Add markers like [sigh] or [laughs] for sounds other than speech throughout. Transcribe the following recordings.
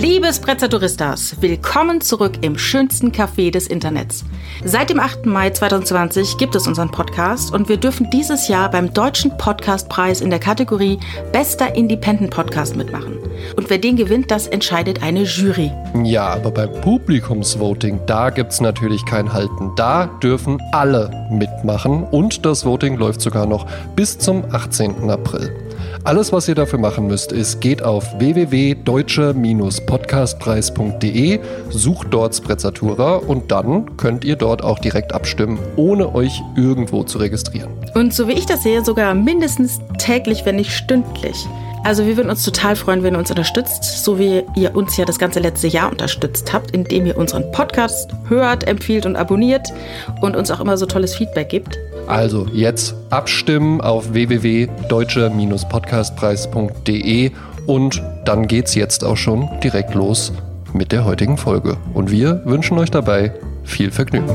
Liebe Sprezzaduristas, willkommen zurück im schönsten Café des Internets. Seit dem 8. Mai 2020 gibt es unseren Podcast und wir dürfen dieses Jahr beim Deutschen Podcastpreis in der Kategorie Bester Independent Podcast mitmachen. Und wer den gewinnt, das entscheidet eine Jury. Ja, aber beim Publikumsvoting, da gibt es natürlich kein Halten. Da dürfen alle mitmachen und das Voting läuft sogar noch bis zum 18. April. Alles, was ihr dafür machen müsst, ist, geht auf www.deutsche-podcastpreis.de, sucht dort Sprezzatura und dann könnt ihr dort auch direkt abstimmen, ohne euch irgendwo zu registrieren. Und so wie ich das sehe, sogar mindestens täglich, wenn nicht stündlich. Also wir würden uns total freuen, wenn ihr uns unterstützt, so wie ihr uns ja das ganze letzte Jahr unterstützt habt, indem ihr unseren Podcast hört, empfiehlt und abonniert und uns auch immer so tolles Feedback gibt. Also jetzt abstimmen auf www.deutsche-podcastpreis.de und dann geht's jetzt auch schon direkt los mit der heutigen Folge. Und wir wünschen euch dabei viel Vergnügen.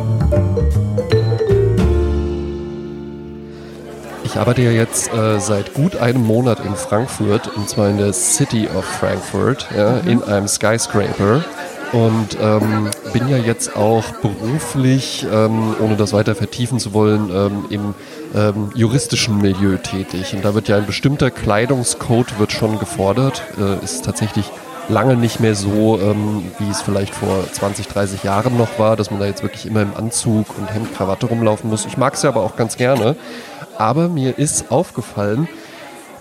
Ich arbeite ja jetzt äh, seit gut einem Monat in Frankfurt, und zwar in der City of Frankfurt, ja, in einem Skyscraper und ähm, bin ja jetzt auch beruflich, ähm, ohne das weiter vertiefen zu wollen, ähm, im ähm, juristischen Milieu tätig. Und da wird ja ein bestimmter Kleidungscode wird schon gefordert, äh, ist tatsächlich lange nicht mehr so, ähm, wie es vielleicht vor 20, 30 Jahren noch war, dass man da jetzt wirklich immer im Anzug und Hemd, Krawatte rumlaufen muss. Ich mag es ja aber auch ganz gerne. Aber mir ist aufgefallen,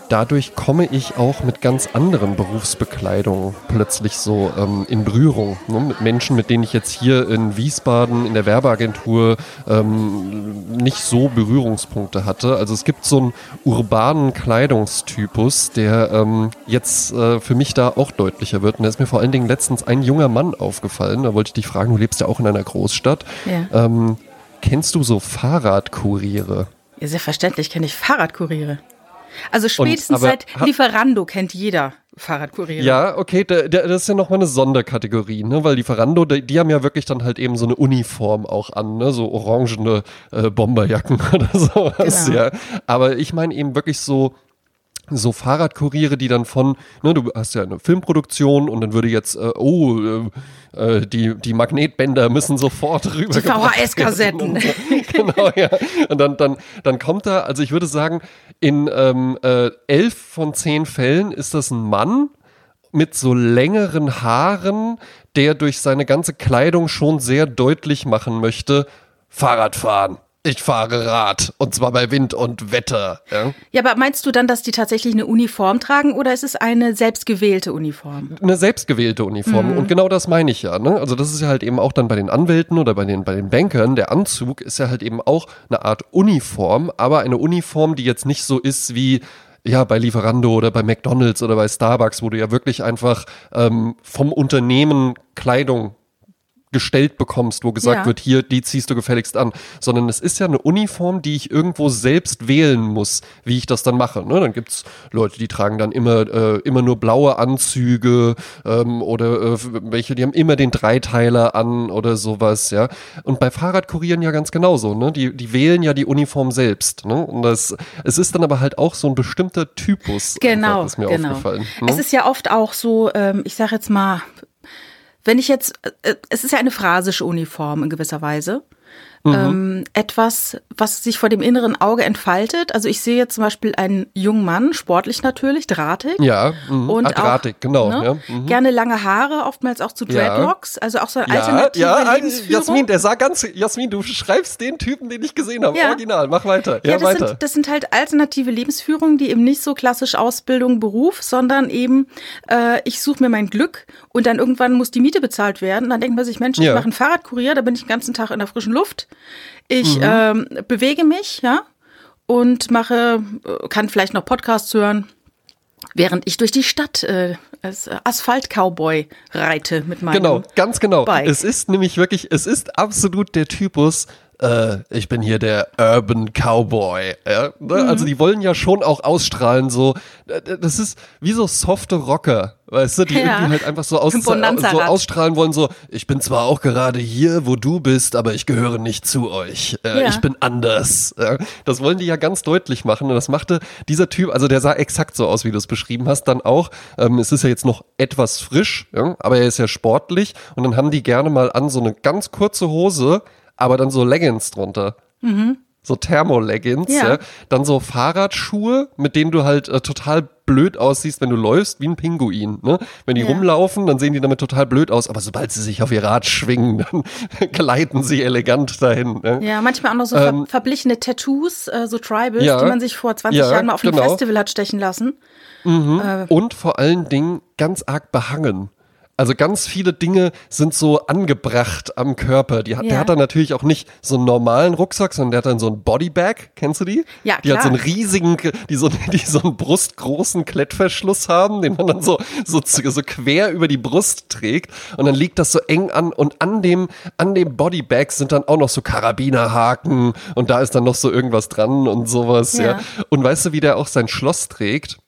dadurch komme ich auch mit ganz anderen Berufsbekleidungen plötzlich so ähm, in Berührung. Ne? Mit Menschen, mit denen ich jetzt hier in Wiesbaden in der Werbeagentur ähm, nicht so Berührungspunkte hatte. Also es gibt so einen urbanen Kleidungstypus, der ähm, jetzt äh, für mich da auch deutlicher wird. Und da ist mir vor allen Dingen letztens ein junger Mann aufgefallen. Da wollte ich dich fragen, du lebst ja auch in einer Großstadt. Ja. Ähm, kennst du so Fahrradkuriere? Ja, selbstverständlich kenne ich Fahrradkuriere. Also spätestens und, seit Lieferando kennt jeder Fahrradkuriere. Ja, okay, da, da, das ist ja nochmal eine Sonderkategorie, ne? Weil Lieferando, die, die, haben ja wirklich dann halt eben so eine Uniform auch an, ne? So orangene äh, Bomberjacken [laughs] oder sowas, genau. ja. Aber ich meine eben wirklich so so Fahrradkuriere, die dann von, ne, du hast ja eine Filmproduktion und dann würde jetzt, äh, oh, äh, äh die, die Magnetbänder müssen sofort [laughs] rüber. Die VHS-Kassetten. [laughs] Genau, ja. Und dann, dann, dann kommt da, also ich würde sagen, in ähm, äh, elf von zehn Fällen ist das ein Mann mit so längeren Haaren, der durch seine ganze Kleidung schon sehr deutlich machen möchte, Fahrradfahren ich fahre Rad und zwar bei Wind und Wetter. Ja? ja, aber meinst du dann, dass die tatsächlich eine Uniform tragen oder ist es eine selbstgewählte Uniform? Eine selbstgewählte Uniform mhm. und genau das meine ich ja. Ne? Also das ist ja halt eben auch dann bei den Anwälten oder bei den, bei den Bankern, der Anzug ist ja halt eben auch eine Art Uniform, aber eine Uniform, die jetzt nicht so ist wie ja, bei Lieferando oder bei McDonalds oder bei Starbucks, wo du ja wirklich einfach ähm, vom Unternehmen Kleidung gestellt bekommst, wo gesagt ja. wird, hier, die ziehst du gefälligst an, sondern es ist ja eine Uniform, die ich irgendwo selbst wählen muss, wie ich das dann mache. Ne? Dann gibt's Leute, die tragen dann immer, äh, immer nur blaue Anzüge ähm, oder äh, welche, die haben immer den Dreiteiler an oder sowas, ja. Und bei Fahrradkurieren ja ganz genauso, ne? Die, die wählen ja die Uniform selbst. Ne? Und das, es ist dann aber halt auch so ein bestimmter Typus. Genau, einfach, ist mir genau. aufgefallen. Ne? Es ist ja oft auch so, ähm, ich sag jetzt mal, wenn ich jetzt, äh, es ist ja eine phrasische Uniform in gewisser Weise. Mhm. Ähm, etwas, was sich vor dem inneren Auge entfaltet. Also ich sehe jetzt zum Beispiel einen jungen Mann, sportlich natürlich, drahtig. Ja, mh. und ah, drahtig, auch, genau. Ne, ja, mhm. Gerne lange Haare, oftmals auch zu Dreadlocks, ja. also auch so eine alternative ja, ja, Lebensführung. Jasmin, der sah ganz, Jasmin, du schreibst den Typen, den ich gesehen habe, ja. original, mach weiter. Ja, ja das, weiter. Sind, das sind halt alternative Lebensführungen, die eben nicht so klassisch Ausbildung, Beruf, sondern eben, äh, ich suche mir mein Glück und dann irgendwann muss die Miete bezahlt werden. Dann denkt man sich, Mensch, ich mache einen Fahrradkurier, da bin ich den ganzen Tag in der frischen Luft. Ich mhm. ähm, bewege mich, ja, und mache, äh, kann vielleicht noch Podcasts hören, während ich durch die Stadt äh, als Asphalt-Cowboy reite mit meinem Genau, ganz genau. Bike. Es ist nämlich wirklich, es ist absolut der Typus, äh, ich bin hier der Urban Cowboy. Ja? Ne? Mhm. Also die wollen ja schon auch ausstrahlen, so, das ist wie so softe Rocker weißt du, die ja. irgendwie halt einfach so, aus, so ausstrahlen wollen, so, ich bin zwar auch gerade hier, wo du bist, aber ich gehöre nicht zu euch. Äh, ja. Ich bin anders. Ja, das wollen die ja ganz deutlich machen und das machte dieser Typ, also der sah exakt so aus, wie du es beschrieben hast, dann auch. Ähm, es ist ja jetzt noch etwas frisch, ja, aber er ist ja sportlich und dann haben die gerne mal an so eine ganz kurze Hose, aber dann so Leggings drunter. Mhm so Thermoleggings, ja. ja. Dann so Fahrradschuhe, mit denen du halt äh, total blöd aussiehst, wenn du läufst, wie ein Pinguin. Ne? Wenn die ja. rumlaufen, dann sehen die damit total blöd aus, aber sobald sie sich auf ihr Rad schwingen, [laughs] dann gleiten sie elegant dahin. Ne? Ja, manchmal auch noch so ähm, ver verblichene Tattoos, äh, so Tribals, ja, die man sich vor 20 Jahren mal auf einem genau. Festival hat stechen lassen. Mhm. Äh, Und vor allen Dingen ganz arg behangen. Also ganz viele Dinge sind so angebracht am Körper. Die hat, ja. Der hat dann natürlich auch nicht so einen normalen Rucksack, sondern der hat dann so einen Bodybag. Kennst du die? Ja, klar. Die hat so einen riesigen, die so, [laughs] die so einen brustgroßen Klettverschluss haben, den man dann so, so, so quer über die Brust trägt. Und dann liegt das so eng an und an dem, an dem Bodybag sind dann auch noch so Karabinerhaken und da ist dann noch so irgendwas dran und sowas, ja. ja. Und weißt du, wie der auch sein Schloss trägt?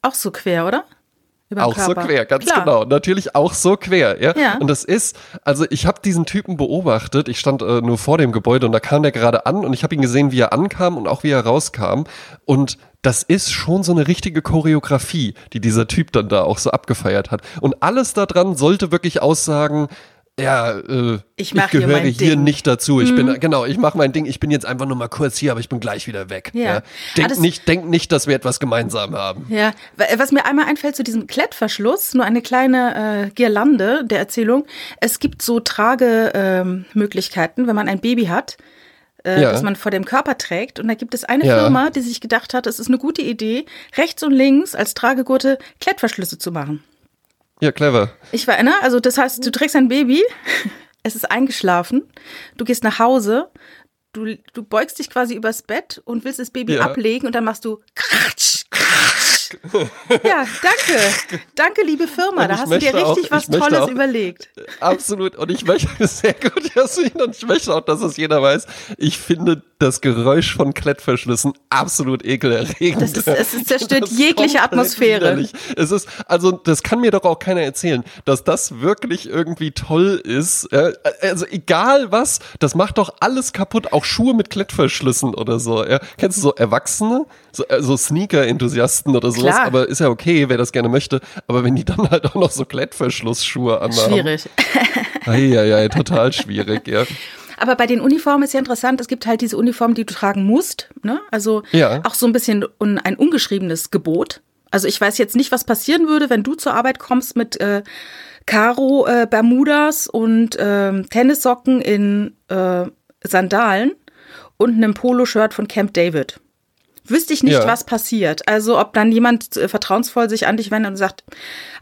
Auch so quer, oder? Auch so quer, ganz Klar. genau. Natürlich auch so quer, ja. ja. Und das ist, also ich habe diesen Typen beobachtet. Ich stand äh, nur vor dem Gebäude und da kam der gerade an und ich habe ihn gesehen, wie er ankam und auch wie er rauskam. Und das ist schon so eine richtige Choreografie, die dieser Typ dann da auch so abgefeiert hat. Und alles daran sollte wirklich aussagen, ja, äh, ich, ich gehöre hier, hier nicht dazu. Ich mhm. bin, genau, ich mache mein Ding. Ich bin jetzt einfach nur mal kurz hier, aber ich bin gleich wieder weg. Ja. ja. Denk, ah, nicht, denk nicht, dass wir etwas gemeinsam haben. Ja, was mir einmal einfällt zu diesem Klettverschluss, nur eine kleine äh, Girlande der Erzählung. Es gibt so Tragemöglichkeiten, ähm, wenn man ein Baby hat. Äh, ja. das man vor dem Körper trägt. Und da gibt es eine ja. Firma, die sich gedacht hat, es ist eine gute Idee, rechts und links als Tragegurte Klettverschlüsse zu machen. Ja, clever. Ich war, ne? Also das heißt, du trägst ein Baby, [laughs] es ist eingeschlafen, du gehst nach Hause, du, du beugst dich quasi übers Bett und willst das Baby ja. ablegen und dann machst du kratsch, kratsch. [laughs] Ja, danke. Danke, liebe Firma. Da hast du dir richtig auch, was Tolles auch, überlegt. Absolut. Und ich möchte [laughs] sehr gut, Jasmin, und ich möchte auch, dass es jeder weiß. Ich finde das Geräusch von Klettverschlüssen absolut ekelerregend. Das ist, es [laughs] zerstört das jegliche Atmosphäre. Es ist, also, das kann mir doch auch keiner erzählen, dass das wirklich irgendwie toll ist. Also, egal was, das macht doch alles kaputt. Auch Schuhe mit Klettverschlüssen oder so. Kennst du so Erwachsene? So, äh, so Sneaker-Enthusiasten oder sowas. Klar. Aber ist ja okay, wer das gerne möchte. Aber wenn die dann halt auch noch so Klettverschlussschuhe anhaben. Schwierig. [laughs] Eieiei, total schwierig, ja. Aber bei den Uniformen ist ja interessant, es gibt halt diese Uniformen, die du tragen musst. Ne? Also ja. auch so ein bisschen ein ungeschriebenes Gebot. Also ich weiß jetzt nicht, was passieren würde, wenn du zur Arbeit kommst mit äh, Karo äh, Bermudas und äh, Tennissocken in äh, Sandalen und einem Poloshirt von Camp David. Wüsste ich nicht, ja. was passiert. Also ob dann jemand äh, vertrauensvoll sich an dich wendet und sagt,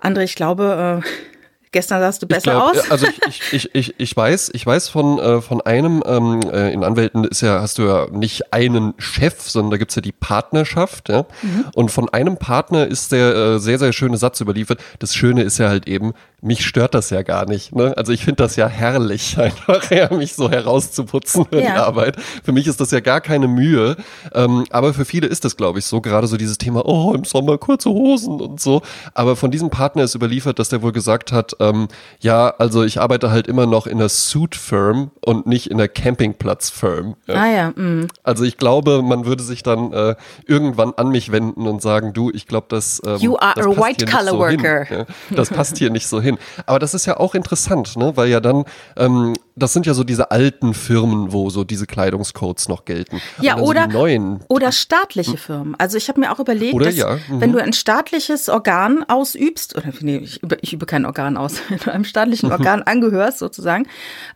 André, ich glaube, äh, [laughs] Gestern sahst du besser glaub, aus. Also ich, ich, ich, ich weiß, ich weiß von, äh, von einem, ähm, äh, in Anwälten ist ja, hast du ja nicht einen Chef, sondern da gibt's ja die Partnerschaft, ja. Mhm. Und von einem Partner ist der äh, sehr, sehr schöne Satz überliefert. Das Schöne ist ja halt eben, mich stört das ja gar nicht. Ne? Also ich finde das ja herrlich, [laughs] einfach ja, mich so herauszuputzen für ja. die Arbeit. Für mich ist das ja gar keine Mühe. Ähm, aber für viele ist das, glaube ich, so. Gerade so dieses Thema, oh, im Sommer kurze Hosen und so. Aber von diesem Partner ist überliefert, dass der wohl gesagt hat, ähm, ja, also ich arbeite halt immer noch in der Suit-Firm und nicht in der Campingplatz-Firm. Ja. Ah ja. Mm. Also ich glaube, man würde sich dann äh, irgendwann an mich wenden und sagen, du, ich glaube, das, ähm, you are das a white collar so worker. Hin, ja? Das passt hier nicht so hin [laughs] hin. Aber das ist ja auch interessant, ne? weil ja dann, ähm, das sind ja so diese alten Firmen, wo so diese Kleidungscodes noch gelten. Ja, oder, so neuen, oder staatliche Firmen. Also ich habe mir auch überlegt, oder, dass, ja. mhm. wenn du ein staatliches Organ ausübst, oder nee, ich übe, ich übe kein Organ aus, [laughs] wenn du einem staatlichen mhm. Organ angehörst sozusagen,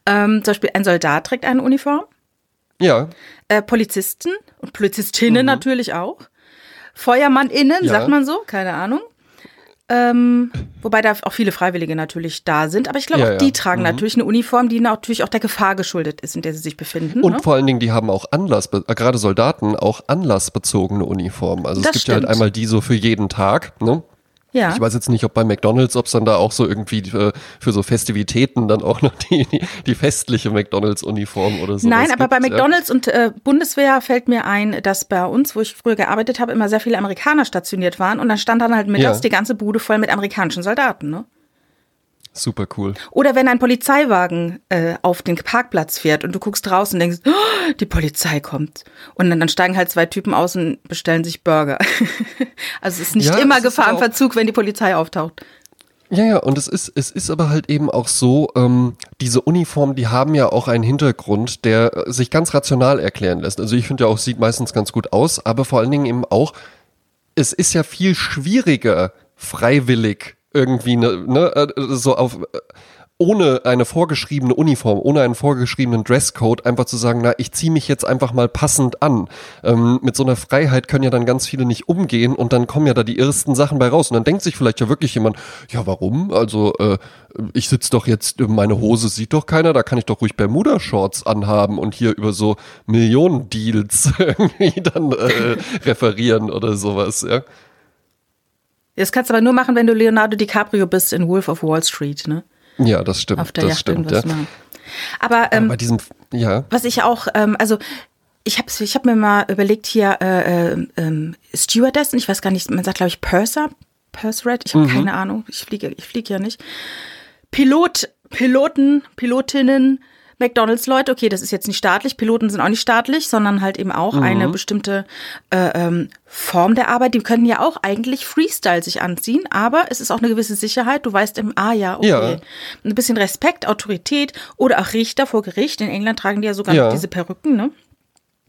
ähm, zum Beispiel ein Soldat trägt eine Uniform. Ja. Äh, Polizisten und Polizistinnen mhm. natürlich auch. FeuermannInnen, ja. sagt man so, keine Ahnung. Ähm, wobei da auch viele Freiwillige natürlich da sind. Aber ich glaube, ja, auch die ja. tragen mhm. natürlich eine Uniform, die natürlich auch der Gefahr geschuldet ist, in der sie sich befinden. Und ne? vor allen Dingen, die haben auch Anlass, äh, gerade Soldaten, auch anlassbezogene Uniformen. Also das es gibt stimmt. ja halt einmal die so für jeden Tag, ne? Ja. Ich weiß jetzt nicht, ob bei McDonalds, ob es dann da auch so irgendwie für, für so Festivitäten dann auch noch die, die, die festliche McDonalds-Uniform oder so. Nein, aber gibt, bei McDonalds ja. und äh, Bundeswehr fällt mir ein, dass bei uns, wo ich früher gearbeitet habe, immer sehr viele Amerikaner stationiert waren und dann stand dann halt mittags ja. die ganze Bude voll mit amerikanischen Soldaten, ne? Super cool. Oder wenn ein Polizeiwagen äh, auf den Parkplatz fährt und du guckst raus und denkst, oh, die Polizei kommt. Und dann, dann, steigen halt zwei Typen aus und bestellen sich Burger. [laughs] also es ist nicht ja, immer Gefahrenverzug, wenn die Polizei auftaucht. Ja, ja, und es ist, es ist aber halt eben auch so, ähm, diese Uniformen, die haben ja auch einen Hintergrund, der sich ganz rational erklären lässt. Also ich finde ja auch, sieht meistens ganz gut aus, aber vor allen Dingen eben auch, es ist ja viel schwieriger, freiwillig irgendwie ne, ne, äh, so auf ohne eine vorgeschriebene Uniform, ohne einen vorgeschriebenen Dresscode einfach zu sagen, na, ich ziehe mich jetzt einfach mal passend an. Ähm, mit so einer Freiheit können ja dann ganz viele nicht umgehen und dann kommen ja da die ersten Sachen bei raus. Und dann denkt sich vielleicht ja wirklich jemand, ja, warum? Also, äh, ich sitze doch jetzt, meine Hose sieht doch keiner, da kann ich doch ruhig Bermuda-Shorts anhaben und hier über so Millionen-Deals [laughs] irgendwie dann äh, referieren oder sowas, ja. Das kannst du aber nur machen, wenn du Leonardo DiCaprio bist in Wolf of Wall Street, ne? Ja, das stimmt. Auf der das Yacht stimmt, ja. Aber, ähm, bei diesem, ja. was ich auch, ähm, also ich habe ich hab mir mal überlegt hier, äh, äh, äh, Stewardessen, ich weiß gar nicht, man sagt glaube ich Purser, Purse ich habe mhm. keine Ahnung, ich fliege, ich fliege ja nicht. Pilot, Piloten, Pilotinnen, McDonalds-Leute, okay, das ist jetzt nicht staatlich, Piloten sind auch nicht staatlich, sondern halt eben auch mhm. eine bestimmte äh, ähm, Form der Arbeit. Die können ja auch eigentlich Freestyle sich anziehen, aber es ist auch eine gewisse Sicherheit. Du weißt im, ah ja, okay. Ja. Ein bisschen Respekt, Autorität oder auch Richter vor Gericht. In England tragen die ja sogar ja. diese Perücken, ne?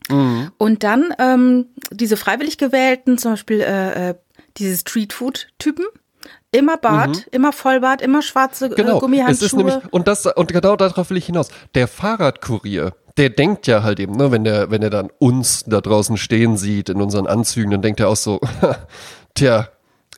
Mhm. Und dann ähm, diese freiwillig gewählten, zum Beispiel äh, äh diese Streetfood-Typen, Immer Bart, mhm. immer Vollbart, immer schwarze äh, genau. Gummihandschuhe. Es ist nämlich, und, das, und genau darauf will ich hinaus. Der Fahrradkurier, der denkt ja halt eben, ne, wenn der, wenn er dann uns da draußen stehen sieht in unseren Anzügen, dann denkt er auch so, [laughs] tja,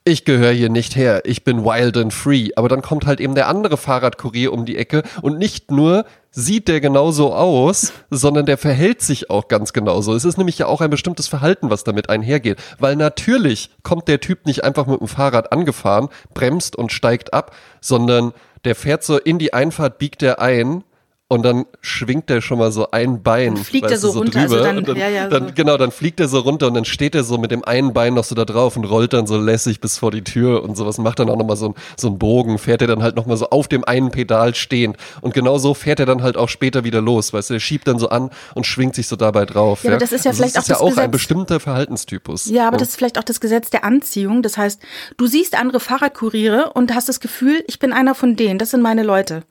ich gehöre hier nicht her, ich bin wild and free. Aber dann kommt halt eben der andere Fahrradkurier um die Ecke und nicht nur sieht der genauso aus, sondern der verhält sich auch ganz genauso. Es ist nämlich ja auch ein bestimmtes Verhalten, was damit einhergeht. Weil natürlich kommt der Typ nicht einfach mit dem Fahrrad angefahren, bremst und steigt ab, sondern der fährt so in die Einfahrt, biegt er ein und dann schwingt er schon mal so ein Bein. Dann fliegt er so, so runter. Also dann, dann, ja, ja, dann, so. Genau, dann fliegt er so runter und dann steht er so mit dem einen Bein noch so da drauf und rollt dann so lässig bis vor die Tür und sowas. Macht dann auch nochmal so, so einen Bogen, fährt er dann halt nochmal so auf dem einen Pedal stehend. Und genau so fährt er dann halt auch später wieder los. Weißt du, er schiebt dann so an und schwingt sich so dabei drauf. Ja, aber das ist ja also vielleicht das ist auch, das ja auch Gesetz. ein bestimmter Verhaltenstypus. Ja, aber ja. das ist vielleicht auch das Gesetz der Anziehung. Das heißt, du siehst andere Fahrradkuriere und hast das Gefühl, ich bin einer von denen. Das sind meine Leute.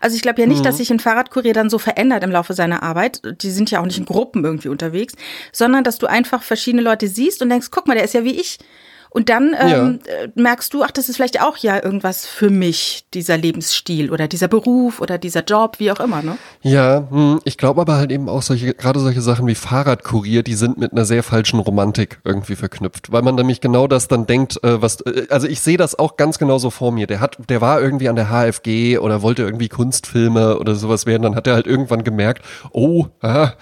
Also ich glaube ja nicht, mhm. dass sich ein Fahrradkurier dann so verändert im Laufe seiner Arbeit. Die sind ja auch nicht in Gruppen irgendwie unterwegs, sondern dass du einfach verschiedene Leute siehst und denkst, guck mal, der ist ja wie ich. Und dann ähm, ja. Äh, merkst du, ach, das ist vielleicht auch ja irgendwas für mich, dieser Lebensstil oder dieser Beruf oder dieser Job, wie auch immer, ne? Ja, hm, ich glaube aber halt eben auch solche, gerade solche Sachen wie Fahrradkurier, die sind mit einer sehr falschen Romantik irgendwie verknüpft, weil man nämlich genau das dann denkt, äh, was, äh, also ich sehe das auch ganz genauso vor mir. Der hat, der war irgendwie an der HFG oder wollte irgendwie Kunstfilme oder sowas werden, dann hat er halt irgendwann gemerkt, oh, ah,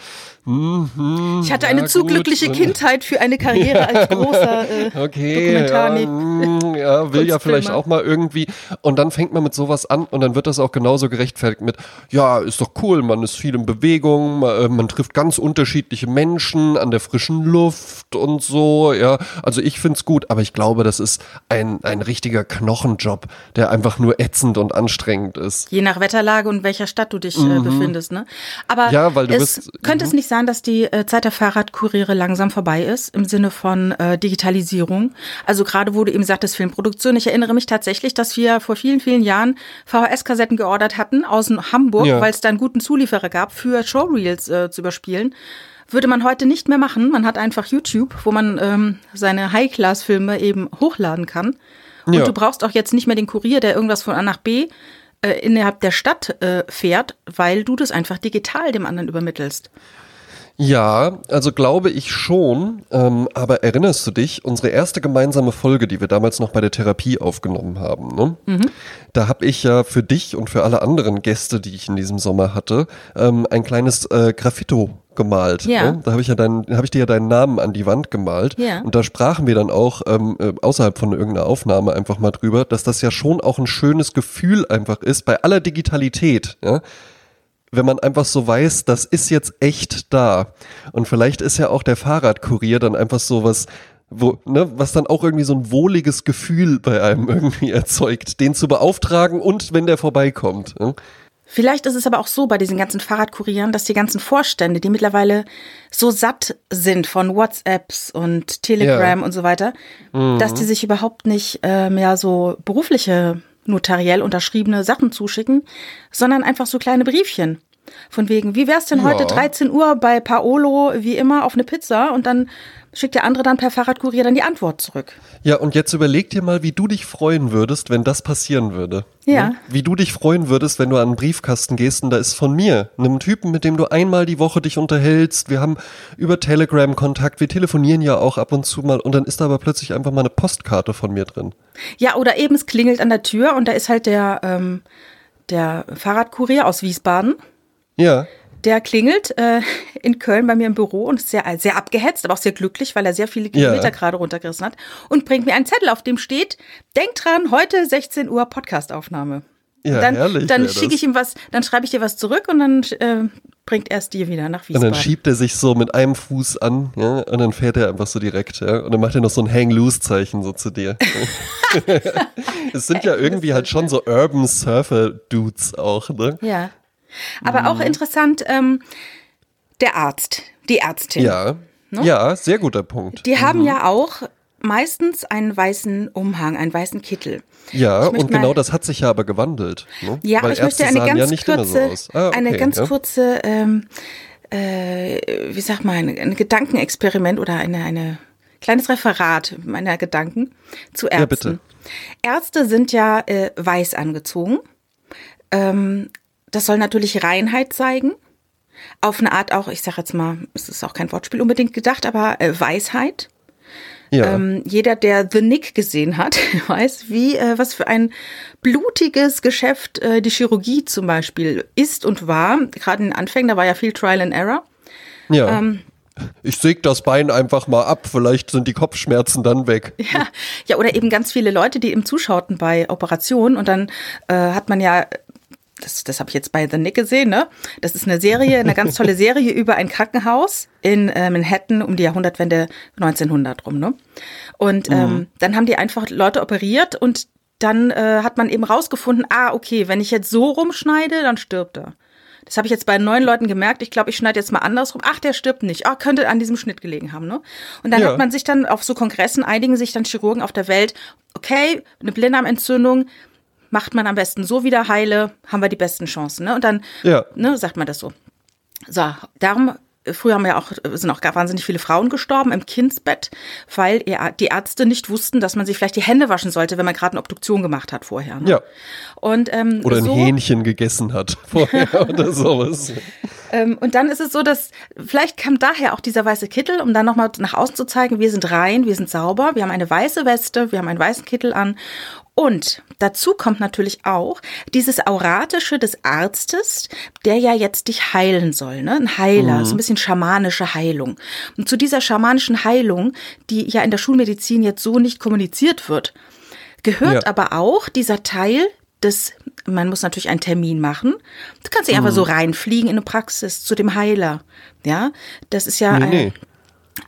Mhm, ich hatte eine zu gut. glückliche Kindheit für eine Karriere als [laughs] großer äh, okay, Dokumentar. Ja, ja, will ja vielleicht auch mal irgendwie. Und dann fängt man mit sowas an und dann wird das auch genauso gerechtfertigt mit, ja, ist doch cool, man ist viel in Bewegung, man, äh, man trifft ganz unterschiedliche Menschen an der frischen Luft und so, ja. Also ich find's gut, aber ich glaube, das ist ein, ein richtiger Knochenjob, der einfach nur ätzend und anstrengend ist. Je nach Wetterlage und welcher Stadt du dich äh, mhm. befindest, ne? Aber ja, weil du es bist, könnte es mhm. nicht sein, dass die äh, Zeit der Fahrradkuriere langsam vorbei ist im Sinne von äh, Digitalisierung. Also gerade wo du eben sagtest, Filmproduktion. Ich erinnere mich tatsächlich, dass wir vor vielen, vielen Jahren VHS-Kassetten geordert hatten aus Hamburg, ja. weil es da einen guten Zulieferer gab, für Showreels äh, zu überspielen. Würde man heute nicht mehr machen. Man hat einfach YouTube, wo man ähm, seine High-Class-Filme eben hochladen kann. Und ja. du brauchst auch jetzt nicht mehr den Kurier, der irgendwas von A nach B äh, innerhalb der Stadt äh, fährt, weil du das einfach digital dem anderen übermittelst. Ja, also glaube ich schon. Ähm, aber erinnerst du dich, unsere erste gemeinsame Folge, die wir damals noch bei der Therapie aufgenommen haben, ne? Mhm. da habe ich ja für dich und für alle anderen Gäste, die ich in diesem Sommer hatte, ähm, ein kleines äh, Graffito gemalt. Ja. Ne? Da habe ich ja deinen, habe ich dir ja deinen Namen an die Wand gemalt. Ja. Und da sprachen wir dann auch ähm, äh, außerhalb von irgendeiner Aufnahme einfach mal drüber, dass das ja schon auch ein schönes Gefühl einfach ist bei aller Digitalität. Ja? Wenn man einfach so weiß, das ist jetzt echt da. Und vielleicht ist ja auch der Fahrradkurier dann einfach so was, wo, ne, was dann auch irgendwie so ein wohliges Gefühl bei einem [laughs] irgendwie erzeugt, den zu beauftragen und wenn der vorbeikommt. Ne? Vielleicht ist es aber auch so bei diesen ganzen Fahrradkurieren, dass die ganzen Vorstände, die mittlerweile so satt sind von WhatsApps und Telegram Ja. und so weiter, Mhm. dass die sich überhaupt nicht äh, mehr so berufliche, notariell unterschriebene Sachen zuschicken, sondern einfach so kleine Briefchen. Von wegen, wie wär's denn heute Ja. 13 Uhr bei Paolo wie immer auf eine Pizza und dann schickt der andere dann per Fahrradkurier dann die Antwort zurück. Ja, und jetzt überleg dir mal, wie du dich freuen würdest, wenn das passieren würde. Ja. Wie du dich freuen würdest, wenn du an einen Briefkasten gehst und da ist von mir, einem Typen, mit dem du einmal die Woche dich unterhältst. Wir haben über Telegram Kontakt, wir telefonieren ja auch ab und zu mal und dann ist da aber plötzlich einfach mal eine Postkarte von mir drin. Ja, oder eben es klingelt an der Tür und da ist halt der, ähm, der Fahrradkurier aus Wiesbaden. Ja. Der klingelt äh, in Köln bei mir im Büro und ist sehr, sehr abgehetzt, aber auch sehr glücklich, weil er sehr viele Kilometer Ja. gerade runtergerissen hat und bringt mir einen Zettel, auf dem steht, denk dran, heute 16 Uhr Podcastaufnahme. Ja, Und dann herrlich dann schicke ich ihm was, dann schreibe ich dir was zurück und dann äh, bringt er es dir wieder nach Und Wiesbaden. dann schiebt er sich so mit einem Fuß an, ja, und dann fährt er einfach so direkt, ja, und dann macht er noch so ein Hang-Loose-Zeichen so zu dir. [laughs] es sind ja irgendwie halt schon so Urban Surfer-Dudes auch, ne? ja. Aber Mhm. auch interessant, ähm, der Arzt, die Ärztin. Ja. Ne? Ja, sehr guter Punkt. Die haben ja auch meistens einen weißen Umhang, einen weißen Kittel. Ja, und genau das hat sich ja aber gewandelt. Ne? Ja, aber Weil ich möchte eine ganz ja kurze, so. Ah, okay, eine ganz ja. kurze, ähm, äh, wie sag mal, ein, ein Gedankenexperiment oder eine, eine kleines Referat meiner Gedanken zu Ärzten. Ja, bitte. Ärzte sind ja äh, weiß angezogen. Ähm, das soll natürlich Reinheit zeigen. Auf eine Art auch, ich sag jetzt mal, es ist auch kein Wortspiel unbedingt gedacht, aber äh, Weisheit. Ja. Ähm, jeder, der The Nick gesehen hat, [laughs] weiß, wie äh, was für ein blutiges Geschäft äh, die Chirurgie zum Beispiel ist und war. Gerade in den Anfängen, da war ja viel Trial and Error. ja. ähm, ich säg das Bein einfach mal ab, vielleicht sind die Kopfschmerzen dann weg. [laughs] Ja, ja, oder eben ganz viele Leute, die eben zuschauten bei Operationen und dann äh, hat man ja das, das habe ich jetzt bei The Nick gesehen, ne? Das ist eine Serie, eine ganz tolle [laughs] Serie über ein Krankenhaus in äh, Manhattan um die Jahrhundertwende 1900 rum, ne? Und ähm, dann haben die einfach Leute operiert und dann äh, hat man eben rausgefunden, ah, okay, wenn ich jetzt so rumschneide, dann stirbt er. Das habe ich jetzt bei neun Leuten gemerkt. Ich glaube, ich schneide jetzt mal andersrum. Ach, der stirbt nicht. Ah, könnte an diesem Schnitt gelegen haben. Ne? Und dann Ja. hat man sich dann auf so Kongressen einigen sich dann Chirurgen auf der Welt. Okay, eine Blinddarmentzündung macht man am besten so wieder heile, haben wir die besten Chancen. Ne? Und dann Ja. ne, sagt man das so. So, darum, äh, früher haben ja auch, sind auch wahnsinnig viele Frauen gestorben im Kindsbett, weil die Ärzte nicht wussten, dass man sich vielleicht die Hände waschen sollte, wenn man gerade eine Obduktion gemacht hat vorher. Ne? Ja. Und, ähm, Oder ein so, Hähnchen gegessen hat [laughs] vorher [laughs] oder sowas. Ähm, und dann ist es so, dass vielleicht kam daher auch dieser weiße Kittel, um dann nochmal nach außen zu zeigen, wir sind rein, wir sind sauber, wir haben eine weiße Weste, wir haben einen weißen Kittel an. Und dazu kommt natürlich auch dieses Auratische des Arztes, der ja jetzt dich heilen soll, ne? Ein Heiler, so ein bisschen schamanische Heilung. Und zu dieser schamanischen Heilung, die ja in der Schulmedizin jetzt so nicht kommuniziert wird, gehört Ja. aber auch dieser Teil des, man muss natürlich einen Termin machen. Du kannst nicht einfach so reinfliegen in eine Praxis zu dem Heiler. Ja, das ist ja Nee, ein, nee.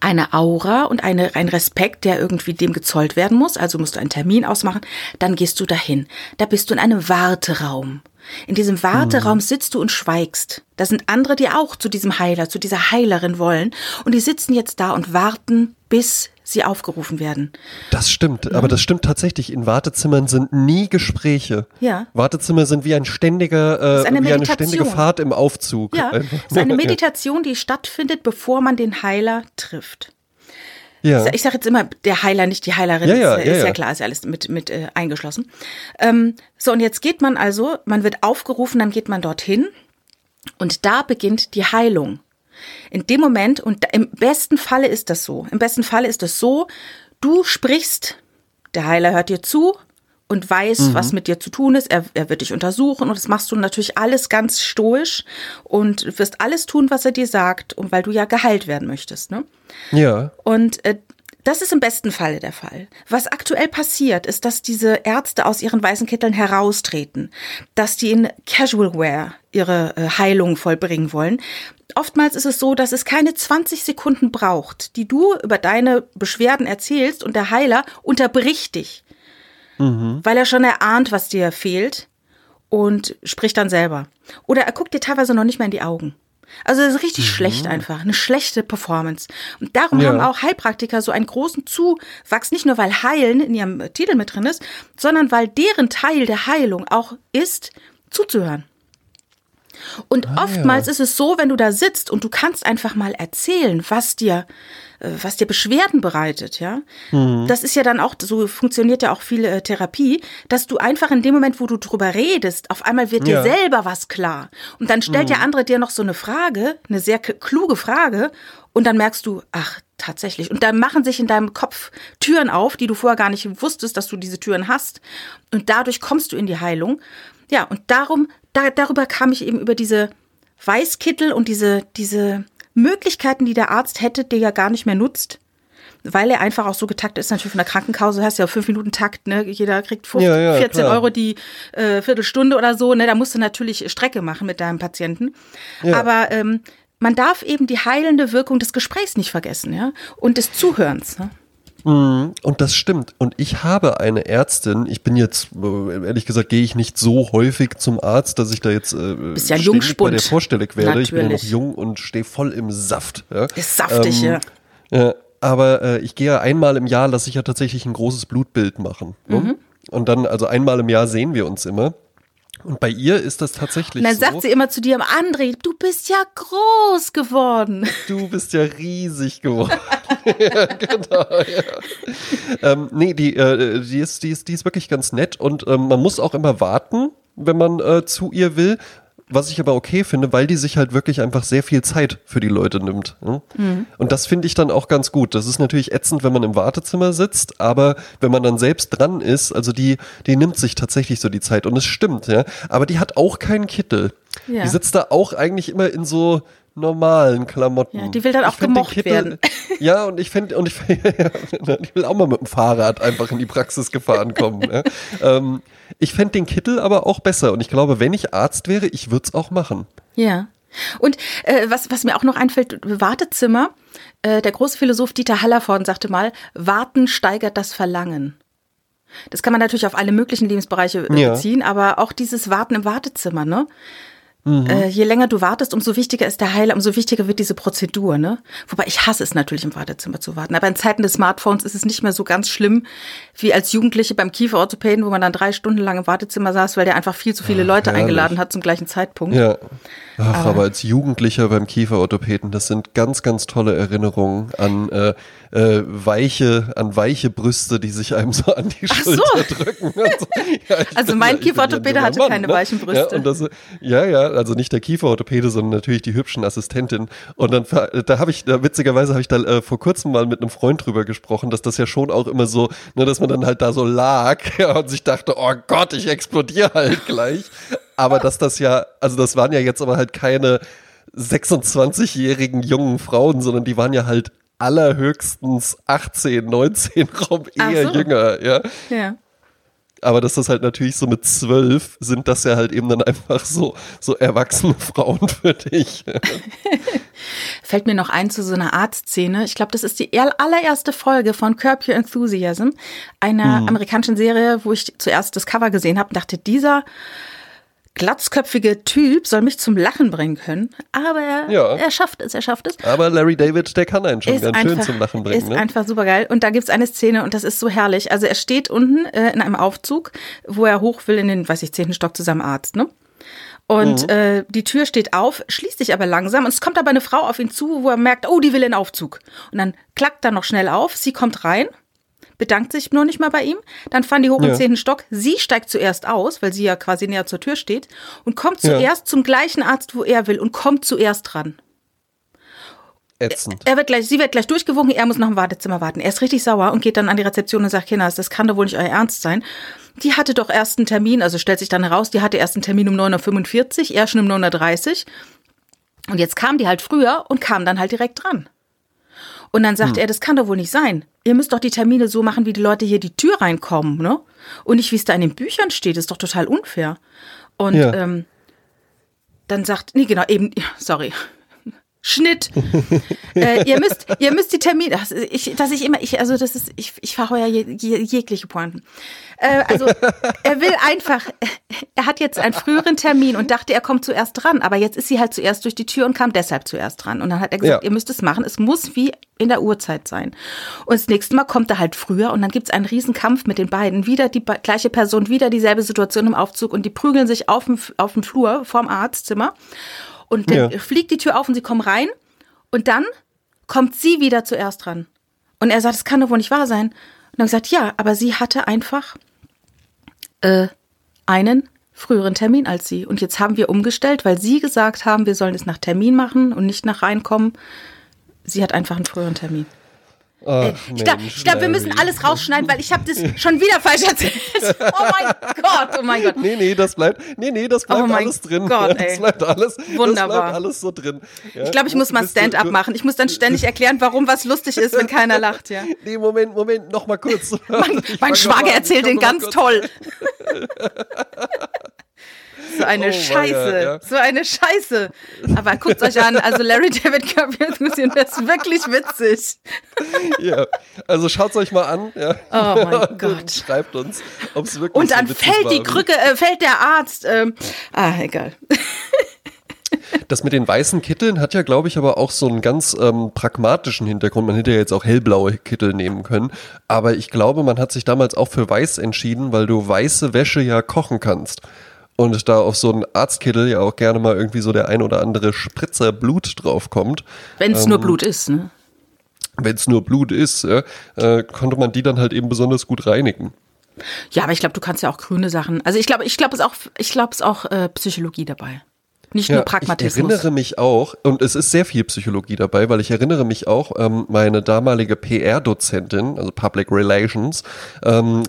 Eine Aura und eine, ein Respekt, der irgendwie dem gezollt werden muss. Also musst du einen Termin ausmachen. Dann gehst du dahin. Da bist du in einem Warteraum. In diesem Warteraum sitzt du und schweigst. Da sind andere, die auch zu diesem Heiler, zu dieser Heilerin wollen. Und die sitzen jetzt da und warten, bis sie aufgerufen werden. Das stimmt, aber das stimmt tatsächlich. In Wartezimmern sind nie Gespräche. Ja. Wartezimmer sind wie ein ständiger, äh, eine wie eine ständige Fahrt im Aufzug. Ja, es ist eine [laughs] Meditation, die stattfindet, bevor man den Heiler trifft. ja. Ich sage jetzt immer der Heiler, nicht die Heilerin. Ja, ja, ist, ja, ist ja, ja. klar, ist ja alles mit, mit äh, eingeschlossen. Ähm, so, und jetzt geht man also, man wird aufgerufen, dann geht man dorthin und da beginnt die Heilung. In dem Moment, und im besten Falle ist das so, im besten Falle ist das so, du sprichst, der Heiler hört dir zu und weiß, mhm. was mit dir zu tun ist. Er, er wird dich untersuchen und das machst du natürlich alles ganz stoisch und wirst alles tun, was er dir sagt, und weil du ja geheilt werden möchtest. Ne? Ja. Und äh, das ist im besten Falle der Fall. Was aktuell passiert, ist, dass diese Ärzte aus ihren weißen Kitteln heraustreten, dass die in Casual Wear ihre äh, Heilung vollbringen wollen. Oftmals ist es so, dass es keine 20 Sekunden braucht, die du über deine Beschwerden erzählst und der Heiler unterbricht dich mhm. weil er schon erahnt, was dir fehlt und spricht dann selber. Oder er guckt dir teilweise noch nicht mehr in die Augen. Also das ist richtig mhm. schlecht einfach, eine schlechte Performance. Und darum ja. haben auch Heilpraktiker so einen großen Zuwachs, nicht nur weil Heilen in ihrem Titel mit drin ist, sondern weil deren Teil der Heilung auch ist, zuzuhören. Und ah, oftmals ja. ist es so, wenn du da sitzt und du kannst einfach mal erzählen, was dir äh, was dir Beschwerden bereitet, ja. Mhm. Das ist ja dann auch, so funktioniert ja auch viel äh, Therapie, dass du einfach in dem Moment, wo du drüber redest, auf einmal wird ja. dir selber was klar. Und dann stellt mhm. der andere dir noch so eine Frage, eine sehr kluge Frage, und dann merkst du, ach, tatsächlich. Und dann machen sich in deinem Kopf Türen auf, die du vorher gar nicht wusstest, dass du diese Türen hast. Und dadurch kommst du in die Heilung. Ja, und darum, da, darüber kam ich eben über diese Weißkittel und diese, diese Möglichkeiten, die der Arzt hätte, die er gar nicht mehr nutzt. Weil er einfach auch so getaktet ist, natürlich von der Krankenkasse, hast ja fünf Minuten Takt, ne? Jeder kriegt 15, ja, ja, 14 klar. Euro die äh, Viertelstunde oder so, ne? Da musst du natürlich Strecke machen mit deinem Patienten. Ja. Aber ähm, man darf eben die heilende Wirkung des Gesprächs nicht vergessen, ja, und des Zuhörens. Ne? Mhm. Und das stimmt. Und ich habe eine Ärztin, ich bin jetzt, äh, ehrlich gesagt, gehe ich nicht so häufig zum Arzt, dass ich da jetzt äh, Bist ja bei der vorstellig werde. Natürlich. Ich bin ja noch jung und stehe voll im Saft. Ja. Ist saftig, ähm, ja. ja. Aber äh, ich gehe ja einmal im Jahr, lasse ich ja tatsächlich ein großes Blutbild machen. Ne? Mhm. Und dann, also einmal im Jahr sehen wir uns immer. Und bei ihr ist das tatsächlich so. Und dann so, sagt sie immer zu dir, André, du bist ja groß geworden. Du bist ja riesig geworden. [laughs] ja, genau, ja. Ähm, nee, die, äh, die, ist, die, ist, die ist wirklich ganz nett und ähm, man muss auch immer warten, wenn man äh, zu ihr will, was ich aber okay finde, weil die sich halt wirklich einfach sehr viel Zeit für die Leute nimmt. Ne? Mhm. Und das finde ich dann auch ganz gut. Das ist natürlich ätzend, wenn man im Wartezimmer sitzt, aber wenn man dann selbst dran ist, also die, die nimmt sich tatsächlich so die Zeit und es stimmt, ja. Aber die hat auch keinen Kittel. Ja. Die sitzt da auch eigentlich immer in so, normalen Klamotten. Ja, die will dann auch gemocht Kittel, werden. [laughs] Ja, und ich finde, und ich, [laughs] ja, ich will auch mal mit dem Fahrrad einfach in die Praxis gefahren kommen. ne? [laughs] ähm, ich fände den Kittel aber auch besser und ich glaube, wenn ich Arzt wäre, ich würde es auch machen. Ja. Und äh, was, was mir auch noch einfällt, Wartezimmer. Äh, der große Philosoph Dieter Hallervorden sagte mal, Warten steigert das Verlangen. Das kann man natürlich auf alle möglichen Lebensbereiche ja. beziehen, aber auch dieses Warten im Wartezimmer, ne? Mhm. Äh, je länger du wartest, umso wichtiger ist der Heiler, umso wichtiger wird diese Prozedur, ne? Wobei ich hasse es natürlich im Wartezimmer zu warten. Aber in Zeiten des Smartphones ist es nicht mehr so ganz schlimm wie als Jugendliche beim Kieferorthopäden, wo man dann drei Stunden lang im Wartezimmer saß, weil der einfach viel zu viele Ach, Leute herrlich. eingeladen hat zum gleichen Zeitpunkt. Ja. Ach, aber, aber als Jugendlicher beim Kieferorthopäden, das sind ganz, ganz tolle Erinnerungen an äh, äh, weiche, an weiche Brüste, die sich einem so an die Ach Schulter so. drücken. [laughs] Also, ja, also mein Kieferorthopäde hatte Mann, keine ne? weichen Brüste. Ja, das, ja, ja, also nicht der Kieferorthopäde, sondern natürlich die hübschen Assistentinnen. Und dann, da habe ich, da, witzigerweise habe ich da äh, vor kurzem mal mit einem Freund drüber gesprochen, dass das ja schon auch immer so, ne, dass man dann halt da so lag [laughs] ja, und sich dachte, oh Gott, ich explodiere halt gleich. Aber dass das ja, also das waren ja jetzt aber halt keine 26-jährigen jungen Frauen, sondern die waren ja halt allerhöchstens 18, 19 Raum eher so. jünger, ja. Ja. Aber dass das halt natürlich so mit zwölf sind das ja halt eben dann einfach so, so erwachsene Frauen für dich. [laughs] Fällt mir noch ein zu so einer Arztszene. Ich glaube, das ist die allererste Folge von Curb Your Enthusiasm, einer mhm. amerikanischen Serie, wo ich zuerst das Cover gesehen habe und dachte, dieser glatzköpfige Typ soll mich zum Lachen bringen können, aber er, ja. er schafft es, er schafft es. Aber Larry David, der kann einen schon ist ganz einfach, schön zum Lachen bringen. Ist ne? einfach super geil. Und da gibt's eine Szene und das ist so herrlich. Also er steht unten äh, in einem Aufzug, wo er hoch will in den, weiß ich, zehnten Stock zu seinem Arzt, ne? Und mhm. äh, die Tür steht auf, schließt sich aber langsam und es kommt aber eine Frau auf ihn zu, wo er merkt, oh, die will in den Aufzug. Und dann klackt er noch schnell auf, sie kommt rein bedankt sich nur nicht mal bei ihm. Dann fahren die hoch ja. zehnten Stock. Sie steigt zuerst aus, weil sie ja quasi näher zur Tür steht und kommt zuerst ja. zum gleichen Arzt, wo er will und kommt zuerst dran. ätzend. Er wird gleich, sie wird gleich durchgewunken, er muss noch im Wartezimmer warten. Er ist richtig sauer und geht dann an die Rezeption und sagt, Kinders, das kann doch wohl nicht euer Ernst sein. Die hatte doch erst einen Termin, also stellt sich dann heraus, die hatte erst einen Termin um 9.45 Uhr, er schon um 9.30 Uhr. Und jetzt kam die halt früher und kam dann halt direkt dran. Und dann sagt hm. er, das kann doch wohl nicht sein. Ihr müsst doch die Termine so machen, wie die Leute hier die Tür reinkommen, ne? Und nicht, wie es da in den Büchern steht. Das ist doch total unfair. Und ja. ähm, dann sagt, nee, genau, eben, sorry, Schnitt. [laughs] äh, ihr müsst, ihr müsst die Termine, das, ich, dass ich immer, ich, also das ist, ich, ich verheuer je, je, jegliche Pointen. Äh, also er will einfach, er hat jetzt einen früheren Termin und dachte, er kommt zuerst dran, aber jetzt ist sie halt zuerst durch die Tür und kam deshalb zuerst dran. Und dann hat er gesagt, ja. ihr müsst es machen, es muss wie in der Uhrzeit sein. Und das nächste Mal kommt er halt früher und dann gibt es einen Riesenkampf mit den beiden. Wieder die gleiche Person, wieder dieselbe Situation im Aufzug und die prügeln sich auf dem, auf dem Flur vorm Arztzimmer. Und dann ja. fliegt die Tür auf und sie kommen rein. Und dann kommt sie wieder zuerst ran. Und er sagt, das kann doch wohl nicht wahr sein. Und dann gesagt, ja, aber sie hatte einfach äh, einen früheren Termin als sie. Und jetzt haben wir umgestellt, weil sie gesagt haben, wir sollen es nach Termin machen und nicht nach reinkommen. Sie hat einfach einen früheren Termin. Ach, ich glaube, glaub, wir müssen alles rausschneiden, weil ich habe das schon wieder falsch erzählt. [laughs] Oh mein Gott, oh mein Gott. Nee, nee, das bleibt, nee, nee, das bleibt oh alles drin. Gott, ey. Das bleibt alles, Wunderbar. Das bleibt alles so drin. Ja, ich glaube, ich muss mal Stand-up machen. Ich muss dann ständig erklären, warum was lustig ist, wenn keiner [laughs] lacht, ja. Nee, Moment, Moment, noch mal kurz. [laughs] mein, mein Schwager erzählt den ganz toll. So eine oh, Scheiße. Ja. So eine Scheiße. Aber guckt euch an, also Larry [laughs] David das ist wirklich witzig. Ja, also schaut es euch mal an. Ja. Oh mein [laughs] Gott. Schreibt uns, ob es wirklich Und dann so fällt war. die Krücke, äh, fällt der Arzt. Ähm, ah, egal. [laughs] Das mit den weißen Kitteln hat ja, glaube ich, aber auch so einen ganz ähm, pragmatischen Hintergrund. Man hätte ja jetzt auch hellblaue Kittel nehmen können. Aber ich glaube, man hat sich damals auch für weiß entschieden, weil du weiße Wäsche ja kochen kannst und da auf so einen Arztkittel ja auch gerne mal irgendwie so der ein oder andere Spritzer Blut draufkommt. Wenn es ähm, nur Blut ist, ne? Wenn es nur Blut ist, äh, konnte man die dann halt eben besonders gut reinigen. Ja, aber ich glaube, du kannst ja auch grüne Sachen. Also ich glaube, ich glaube es auch, ich glaube es auch äh, Psychologie dabei. Nicht ja, nur Pragmatismus. Ich erinnere mich auch, und es ist sehr viel Psychologie dabei, weil ich erinnere mich auch, ähm, meine damalige PR-Dozentin, also Public Relations, ähm,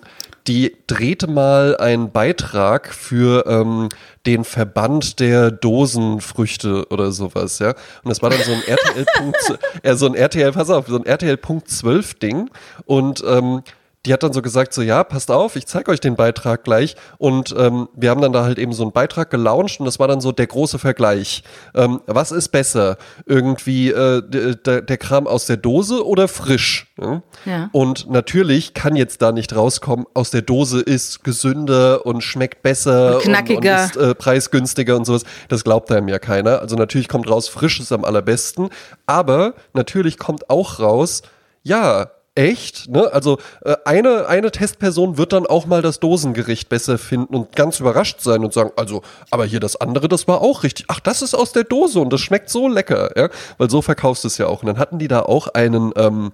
die drehte mal einen Beitrag für ähm, den Verband der Dosenfrüchte oder sowas, ja. Und das war dann so ein [laughs] RTL Punkt, äh, so ein RTL, pass auf, so ein RTL Punkt 12 Ding. Und ähm, die hat dann so gesagt, so ja, passt auf, ich zeige euch den Beitrag gleich. Und ähm, wir haben dann da halt eben so einen Beitrag gelauncht und das war dann so der große Vergleich. Ähm, was ist besser? Irgendwie äh, der, der Kram aus der Dose oder frisch? Ja? ja? Und natürlich kann jetzt da nicht rauskommen, aus der Dose ist gesünder und schmeckt besser und, knackiger. und, und ist äh, preisgünstiger und sowas. Das glaubt einem ja keiner. Also natürlich kommt raus, frisch ist am allerbesten. Aber natürlich kommt auch raus, ja, echt, ne? Also äh, eine, eine Testperson wird dann auch mal das Dosengericht besser finden und ganz überrascht sein und sagen, also, aber hier das andere, das war auch richtig. Ach, das ist aus der Dose und das schmeckt so lecker, ja? Weil so verkaufst du es ja auch. Und dann hatten die da auch einen, ähm,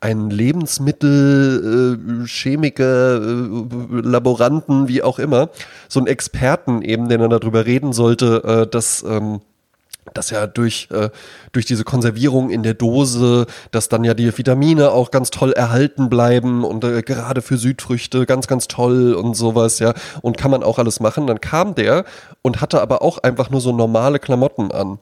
einen Lebensmittel, äh, äh, Laboranten, wie auch immer, so einen Experten eben, der dann darüber reden sollte, äh, dass ähm, dass ja durch, äh, durch diese Konservierung in der Dose, dass dann ja die Vitamine auch ganz toll erhalten bleiben und äh, gerade für Südfrüchte ganz, ganz toll und sowas, ja. Und kann man auch alles machen. Dann kam der und hatte aber auch einfach nur so normale Klamotten an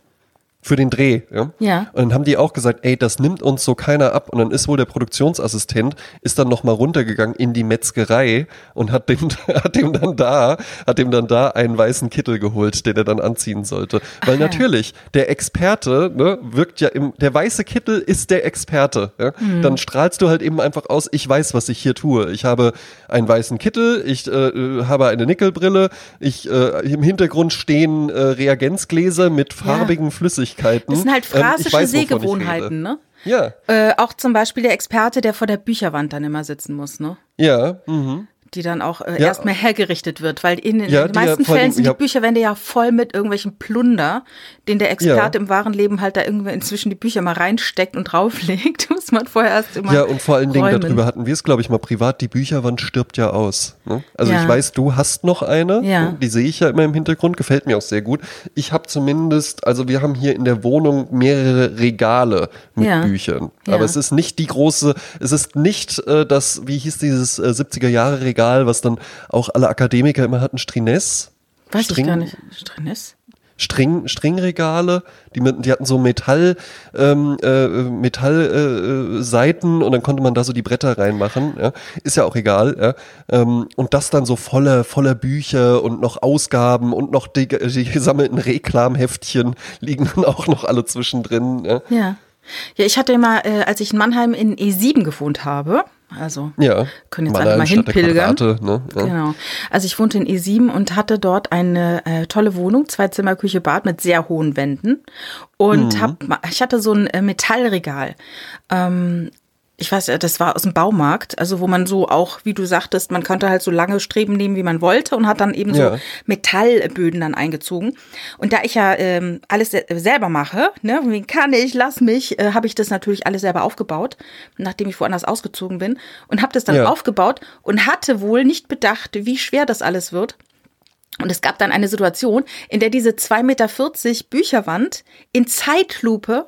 für den Dreh. Ja? ja. Und dann haben die auch gesagt, ey, das nimmt uns so keiner ab. Und dann ist wohl der Produktionsassistent, ist dann nochmal runtergegangen in die Metzgerei und hat dem, [laughs] hat dem dann da, hat dem dann da einen weißen Kittel geholt, den er dann anziehen sollte. Weil Ach, natürlich, der Experte, ne, wirkt ja im, der weiße Kittel ist der Experte. Ja? Mhm. Dann strahlst du halt eben einfach aus, ich weiß, was ich hier tue. Ich habe einen weißen Kittel, ich äh, habe eine Nickelbrille, ich äh, im Hintergrund stehen äh, Reagenzgläser mit farbigen ja. Flüssigkeiten. Möglichkeiten. Das sind halt ähm, phrasische weiß, Sehgewohnheiten, ne? Ja. Äh, auch zum Beispiel der Experte, der vor der Bücherwand dann immer sitzen muss, ne? Ja. Mhm. Die dann auch äh, ja. erstmal hergerichtet wird, weil in, in ja, den meisten ja, Fällen sind die Bücherwände ja voll mit irgendwelchen Plunder, den der Experte im wahren Leben halt da irgendwie inzwischen die Bücher mal reinsteckt und [laughs] drauflegt, muss man vorher erst immer Ja, und vor allen Dingen darüber hatten wir es, glaube ich, mal privat, die Bücherwand stirbt ja aus. Ne? Also ich weiß, du hast noch eine, ne? die sehe ich ja immer im Hintergrund, gefällt mir auch sehr gut. Ich habe zumindest, also wir haben hier in der Wohnung mehrere Regale mit Büchern, aber es ist nicht die große, es ist nicht äh, das, wie hieß dieses äh, 70er Jahre Regal, was dann auch alle Akademiker immer hatten, Strines. Weiß String, ich gar nicht. Strines? String, Stringregale, die, die hatten so Metall, ähm, äh, Metallseiten äh, und dann konnte man da so die Bretter reinmachen. Ja. Ist ja auch egal. Ja. Ähm, und das dann so voller, voller Bücher und noch Ausgaben und noch die, die gesammelten Reklamheftchen liegen dann auch noch alle zwischendrin. Ja. ja. Ja, ich hatte immer, äh, als ich in Mannheim in E7 gewohnt habe, also ja, können jetzt einfach mal hinpilgern. Ne? Ja. Genau. Also ich wohnte in E7 und hatte dort eine äh, tolle Wohnung, zwei Zimmer, Küche, Bad mit sehr hohen Wänden und mhm. hab, ich hatte so ein äh, Metallregal. Ähm, ich weiß, das war aus dem Baumarkt, also wo man so auch, wie du sagtest, man konnte halt so lange Streben nehmen, wie man wollte und hat dann eben ja. so Metallböden dann eingezogen. Und da ich ja ähm, alles selber mache, ne, wie kann ich, lass mich, äh, habe ich das natürlich alles selber aufgebaut, nachdem ich woanders ausgezogen bin und habe das dann ja. aufgebaut und hatte wohl nicht bedacht, wie schwer das alles wird. Und es gab dann eine Situation, in der diese 2,40 Meter Bücherwand in Zeitlupe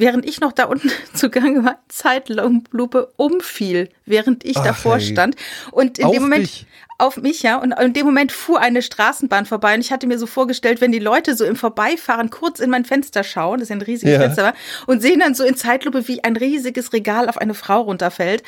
während ich noch da unten [laughs] zugange war, Zeitlupe umfiel, während ich Ach, davor hey. stand. Und in auf dem Moment dich. auf mich, ja, und in dem Moment fuhr eine Straßenbahn vorbei und ich hatte mir so vorgestellt, wenn die Leute so im Vorbeifahren kurz in mein Fenster schauen, das ist ein riesiges ja. Fenster und sehen dann so in Zeitlupe, wie ein riesiges Regal auf eine Frau runterfällt.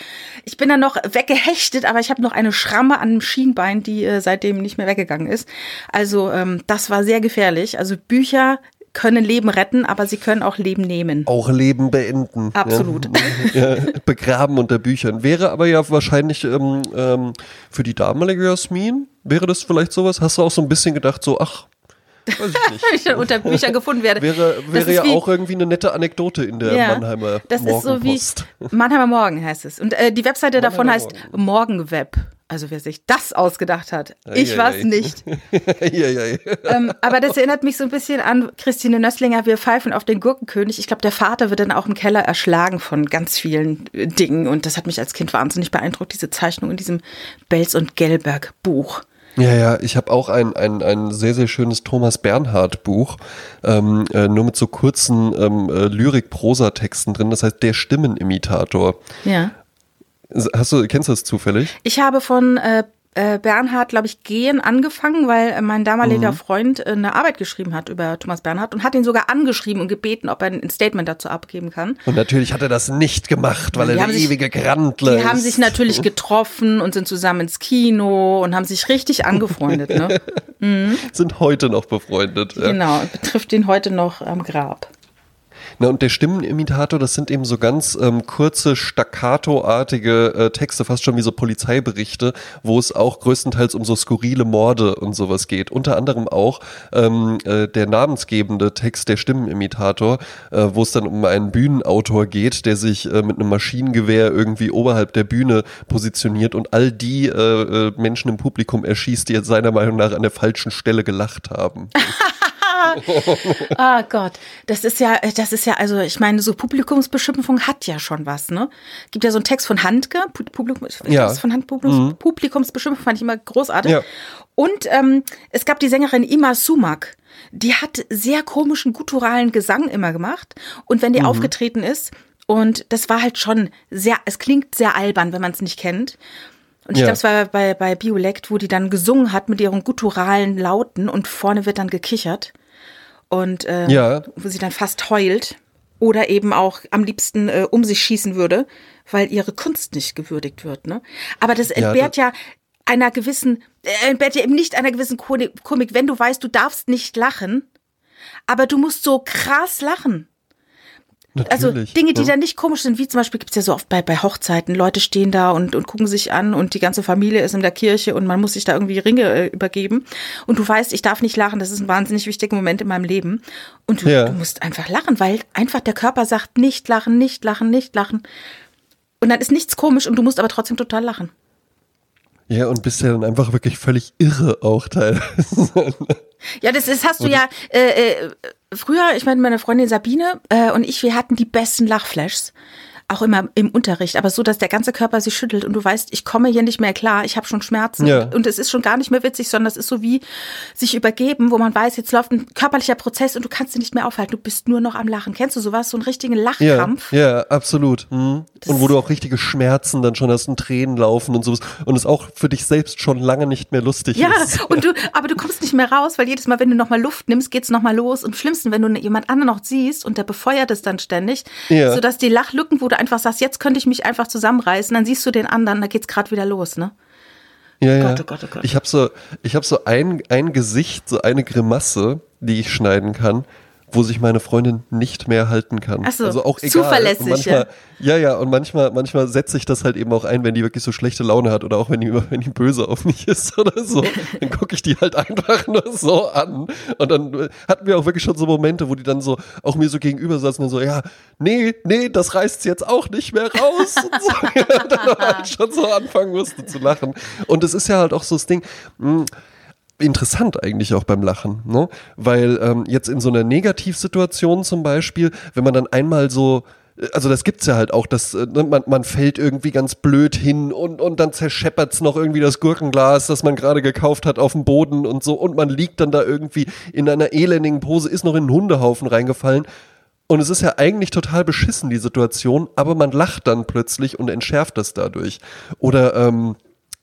Ich bin dann noch weggehechtet, aber ich habe noch eine Schramme an dem Schienbein, die äh, seitdem nicht mehr weggegangen ist. Also ähm, das war sehr gefährlich. Also Bücher können Leben retten, aber sie können auch Leben nehmen. Auch Leben beenden. Absolut. [laughs] Ja, begraben unter Büchern. Wäre aber ja wahrscheinlich ähm, ähm, für die damalige Jasmin, wäre das vielleicht sowas? Hast du auch so ein bisschen gedacht, so, ach, Weiß ich nicht. [laughs] unter Büchern gefunden werde. Wäre, wäre ja wie, auch irgendwie eine nette Anekdote in der ja, Mannheimer Das ist so wie Mannheimer Morgen heißt es. Und äh, die Webseite Mannheimer davon heißt Morgen. Also wer sich das ausgedacht hat. Ich war es nicht. [laughs] ähm, aber das erinnert mich so ein bisschen an Christine Nösslinger, wir pfeifen auf den Gurkenkönig. Ich glaube, der Vater wird dann auch im Keller erschlagen von ganz vielen äh, Dingen. Und das hat mich als Kind wahnsinnig beeindruckt, diese Zeichnung in diesem Belz und Gelberg Buch. Ja, ja, ich habe auch ein, ein, ein sehr, sehr schönes Thomas Bernhard Buch, ähm, äh, nur mit so kurzen ähm, äh, Lyrik-Prosa-Texten drin, das heißt Der Stimmenimitator. Ja. Hast du, kennst du das zufällig? Ich habe von äh, äh, Bernhard, glaube ich, gehen angefangen, weil äh, mein damaliger mhm. Freund äh, eine Arbeit geschrieben hat über Thomas Bernhard und hat ihn sogar angeschrieben und gebeten, ob er ein Statement dazu abgeben kann. Und natürlich hat er das nicht gemacht, weil die er der sich, ewige Grandler Die haben sich natürlich [laughs] getroffen und sind zusammen ins Kino und haben sich richtig angefreundet. ne? [laughs] Mhm. Sind heute noch befreundet. Genau, betrifft ihn heute noch am Grab. Na, und der Stimmenimitator, das sind eben so ganz ähm, kurze, staccato-artige äh, Texte, fast schon wie so Polizeiberichte, wo es auch größtenteils um so skurrile Morde und sowas geht. Unter anderem auch ähm, äh, der namensgebende Text der Stimmenimitator, äh, wo es dann um einen Bühnenautor geht, der sich äh, mit einem Maschinengewehr irgendwie oberhalb der Bühne positioniert und all die äh, äh, Menschen im Publikum erschießt, die jetzt seiner Meinung nach an der falschen Stelle gelacht haben. [laughs] oh Gott, das ist ja, das ist ja, also ich meine, so Publikumsbeschimpfung hat ja schon was, ne? Gibt ja so einen Text von Handke, Publikum, ja. von Hand, Publikums, mhm. Publikumsbeschimpfung fand ich immer großartig. Ja. Und ähm, es gab die Sängerin Ima Sumak, die hat sehr komischen gutturalen Gesang immer gemacht. Und wenn die mhm. aufgetreten ist, und das war halt schon sehr, es klingt sehr albern, wenn man es nicht kennt. Und ich ja. glaube, es war bei, bei Biolekt, wo die dann gesungen hat mit ihren gutturalen Lauten und vorne wird dann gekichert und äh, ja. wo sie dann fast heult oder eben auch am liebsten äh, um sich schießen würde, weil ihre Kunst nicht gewürdigt wird. Ne? Aber das entbehrt ja, ja einer gewissen, äh, entbehrt ja eben nicht einer gewissen Komik, wenn du weißt, du darfst nicht lachen, aber du musst so krass lachen. Also Natürlich, also Dinge, die ja. dann nicht komisch sind, wie zum Beispiel gibt's ja so oft bei, bei Hochzeiten, Leute stehen da und, und gucken sich an und die ganze Familie ist in der Kirche und man muss sich da irgendwie Ringe äh, übergeben. Und du weißt, ich darf nicht lachen, das ist ein wahnsinnig wichtiger Moment in meinem Leben. Und du, ja. du musst einfach lachen, weil einfach der Körper sagt, nicht lachen, nicht lachen, nicht lachen. Und dann ist nichts komisch und du musst aber trotzdem total lachen. Ja, und bist ja dann einfach wirklich völlig irre auch teilweise. Ja, das ist, hast du ja äh, äh, früher, ich meine, meine Freundin Sabine äh, und ich, wir hatten die besten Lachflashs auch immer im Unterricht, aber so, dass der ganze Körper sich schüttelt und du weißt, ich komme hier nicht mehr klar, ich habe schon Schmerzen ja. und es ist schon gar nicht mehr witzig, sondern es ist so wie sich übergeben, wo man weiß, jetzt läuft ein körperlicher Prozess und du kannst dich nicht mehr aufhalten, du bist nur noch am Lachen. Kennst du sowas, so einen richtigen Lachkrampf? Ja, ja absolut. Mhm. Und wo du auch richtige Schmerzen dann schon hast und Tränen laufen und sowas und es auch für dich selbst schon lange nicht mehr lustig ja, ist. Ja, und [laughs] du, aber du kommst nicht mehr raus, weil jedes Mal, wenn du nochmal Luft nimmst, geht's nochmal los und schlimmsten, wenn du jemand anderen noch siehst und der befeuert es dann ständig, ja. sodass die Lachlücken, wo du einfach sagst, jetzt könnte ich mich einfach zusammenreißen, dann siehst du den anderen, da geht's gerade wieder los, ne? Ja, ja. Gott, oh Gott, oh Gott. Ich habe so, ich habe so ein, ein Gesicht, so eine Grimasse, die ich schneiden kann, wo sich meine Freundin nicht mehr halten kann. Ach so, also auch egal. zuverlässig. manchmal, ja. ja, ja, und manchmal, manchmal setze ich das halt eben auch ein, wenn die wirklich so schlechte Laune hat oder auch wenn die, [laughs] wenn die böse auf mich ist [laughs] oder so. Dann gucke ich die halt einfach nur so an. Und dann äh, hatten wir auch wirklich schon so Momente, wo die dann so auch mir so gegenüber saßen und so, ja, nee, nee, das reißt jetzt auch nicht mehr raus. und so. [laughs] ja, dann halt schon so anfangen musste zu lachen. Und es ist ja halt auch so das Ding, mh, hm, interessant eigentlich auch beim Lachen, ne? Weil ähm, jetzt in so einer Negativsituation zum Beispiel, wenn man dann einmal so also das gibt's ja halt auch, dass äh, ne, man, man fällt irgendwie ganz blöd hin und, und dann zerscheppert's noch irgendwie das Gurkenglas, das man gerade gekauft hat, auf dem Boden und so und man liegt dann da irgendwie in einer elendigen Pose, ist noch in einen Hundehaufen reingefallen und es ist ja eigentlich total beschissen, die Situation, aber man lacht dann plötzlich und entschärft das dadurch. Oder ähm,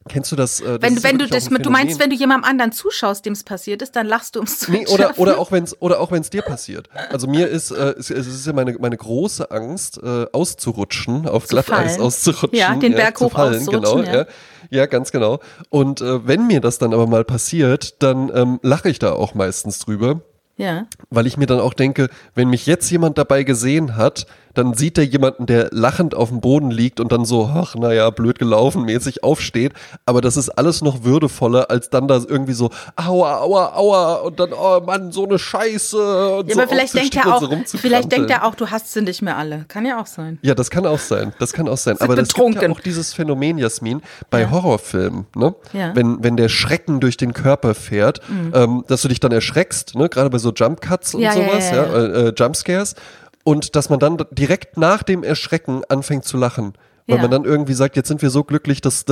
Kennst du das? Äh, das wenn wenn du das, du meinst, wenn du jemandem anderen zuschaust, dem es passiert ist, dann lachst du ums zu nee, oder oder auch wenn es oder auch wenn es dir passiert. Also mir ist äh, es, es ist ja meine meine große Angst äh, auszurutschen, auf zu Glatteis fallen. auszurutschen, ja, den Berg ja, hoch fallen, genau, ja. ja. ja. ganz genau. Und äh, wenn mir das dann aber mal passiert, dann ähm, lache ich da auch meistens drüber. Ja. Weil ich mir dann auch denke, wenn mich jetzt jemand dabei gesehen hat, dann sieht er jemanden, der lachend auf dem Boden liegt und dann so, ach, naja, blöd gelaufen, mäßig aufsteht. Aber das ist alles noch würdevoller, als dann da irgendwie so, aua, aua, aua, und dann, oh Mann, so eine Scheiße. Und ja, so aber vielleicht denkt er auch, vielleicht denkt er auch, du hast sie nicht mehr alle. Kann ja auch sein. Ja, das kann auch sein. Das kann auch sein. aber das gibt ja auch dieses Phänomen, Jasmin, bei ja. Horrorfilmen, ne? Ja. Wenn, wenn der Schrecken durch den Körper fährt, mhm. ähm, dass du dich dann erschreckst, ne? Gerade bei so Jump Cuts und ja, sowas, ja, äh, äh, Jumpscares und dass man dann direkt nach dem Erschrecken anfängt zu lachen. Weil ja. man dann irgendwie sagt, jetzt sind wir so glücklich, dass,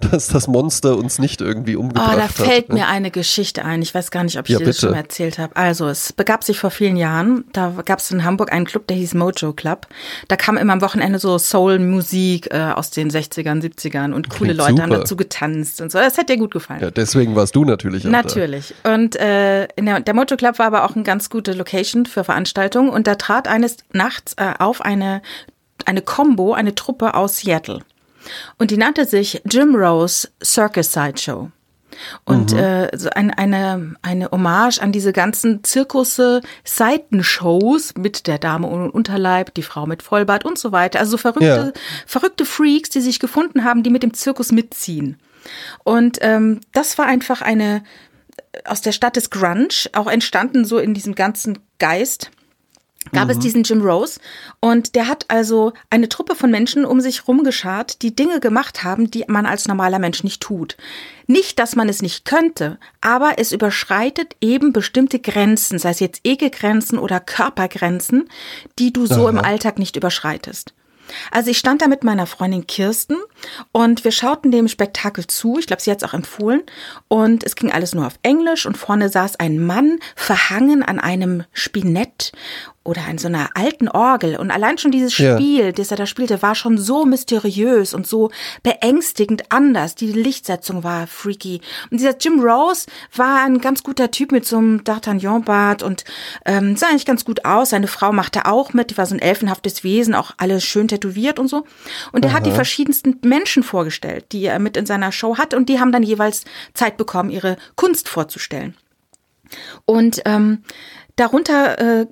dass das Monster uns nicht irgendwie umgebracht hat. Oh, da fällt hat, ne? mir eine Geschichte ein. Ich weiß gar nicht, ob ich ja, dir das schon mal erzählt habe. Also, es begab sich vor vielen Jahren. Da gab es in Hamburg einen Club, der hieß Mojo Club. Da kam immer am Wochenende so Soul-Musik äh, aus den 60ern, 70ern und coole Klingt Leute super. haben dazu getanzt und so. Das hat dir gut gefallen. Ja, deswegen warst du natürlich auch Natürlich. Da. Und äh, der, der Mojo Club war aber auch eine ganz gute Location für Veranstaltungen. Und da trat eines Nachts äh, auf eine eine Combo, eine Truppe aus Seattle. Und die nannte sich Jim Rose Circus Sideshow. Und mhm. äh, so ein, eine, eine Hommage an diese ganzen Zirkusse, Seitenshows mit der Dame ohne Unterleib, die Frau mit Vollbart und so weiter. Also verrückte, ja. verrückte Freaks, die sich gefunden haben, die mit dem Zirkus mitziehen. Und ähm, das war einfach eine aus der Stadt des Grunge, auch entstanden so in diesem ganzen Geist gab mhm. es diesen Jim Rose und der hat also eine Truppe von Menschen um sich rumgeschart, die Dinge gemacht haben, die man als normaler Mensch nicht tut. Nicht, dass man es nicht könnte, aber es überschreitet eben bestimmte Grenzen, sei es jetzt Ekelgrenzen oder Körpergrenzen, die du so Aha. im Alltag nicht überschreitest. Also ich stand da mit meiner Freundin Kirsten und wir schauten dem Spektakel zu. Ich glaube, sie hat es auch empfohlen. Und es ging alles nur auf Englisch und vorne saß ein Mann verhangen an einem Spinett oder an so einer alten Orgel. Und allein schon dieses Spiel, ja. das er da spielte, war schon so mysteriös und so beängstigend anders. Die Lichtsetzung war freaky. Und dieser Jim Rose war ein ganz guter Typ mit so einem D'Artagnan-Bart und ähm, sah eigentlich ganz gut aus. Seine Frau machte auch mit, die war so ein elfenhaftes Wesen, auch alles schön tätowiert und so. Und er hat die verschiedensten Menschen vorgestellt, die er mit in seiner Show hat. Und die haben dann jeweils Zeit bekommen, ihre Kunst vorzustellen. Und ähm, Darunter äh,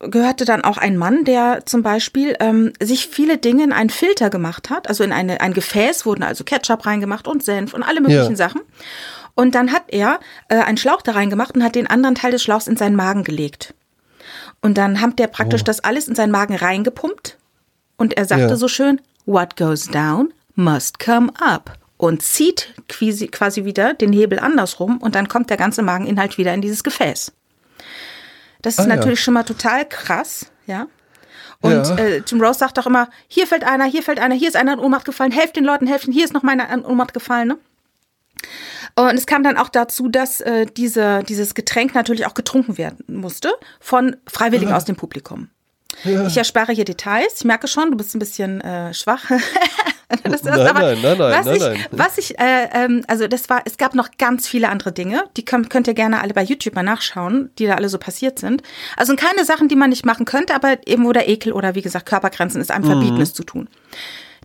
gehörte dann auch ein Mann, der zum Beispiel ähm, sich viele Dinge in einen Filter gemacht hat. Also in eine, ein Gefäß wurden also Ketchup reingemacht und Senf und alle möglichen ja. Sachen. Und dann hat er äh, einen Schlauch da reingemacht und hat den anderen Teil des Schlauchs in seinen Magen gelegt. Und dann hat der praktisch oh. das alles in seinen Magen reingepumpt. Und er sagte ja. so schön, what goes down must come up. und zieht quasi, quasi wieder den Hebel andersrum und dann kommt der ganze Mageninhalt wieder in dieses Gefäß. Das ist ah, natürlich ja. schon mal total krass, ja. Und ja. äh, Jim Rose sagt auch immer, hier fällt einer, hier fällt einer, hier ist einer in Ohnmacht gefallen, helft den Leuten, helfen, hier ist noch meiner in Ohnmacht gefallen. Ne? Und es kam dann auch dazu, dass äh, diese, dieses Getränk natürlich auch getrunken werden musste von Freiwilligen ja. aus dem Publikum. Ja. Ich erspare hier Details. Ich merke schon, du bist ein bisschen äh, schwach. [laughs] das, nein, aber nein, nein, nein, was nein, ich, nein. Was ich, äh, ähm, also das war, es gab noch ganz viele andere Dinge. Die könnt, könnt ihr gerne alle bei YouTube mal nachschauen, die da alle so passiert sind. Also keine Sachen, die man nicht machen könnte, aber eben wo der Ekel oder wie gesagt Körpergrenzen ist einem mhm. verbieten, es zu tun.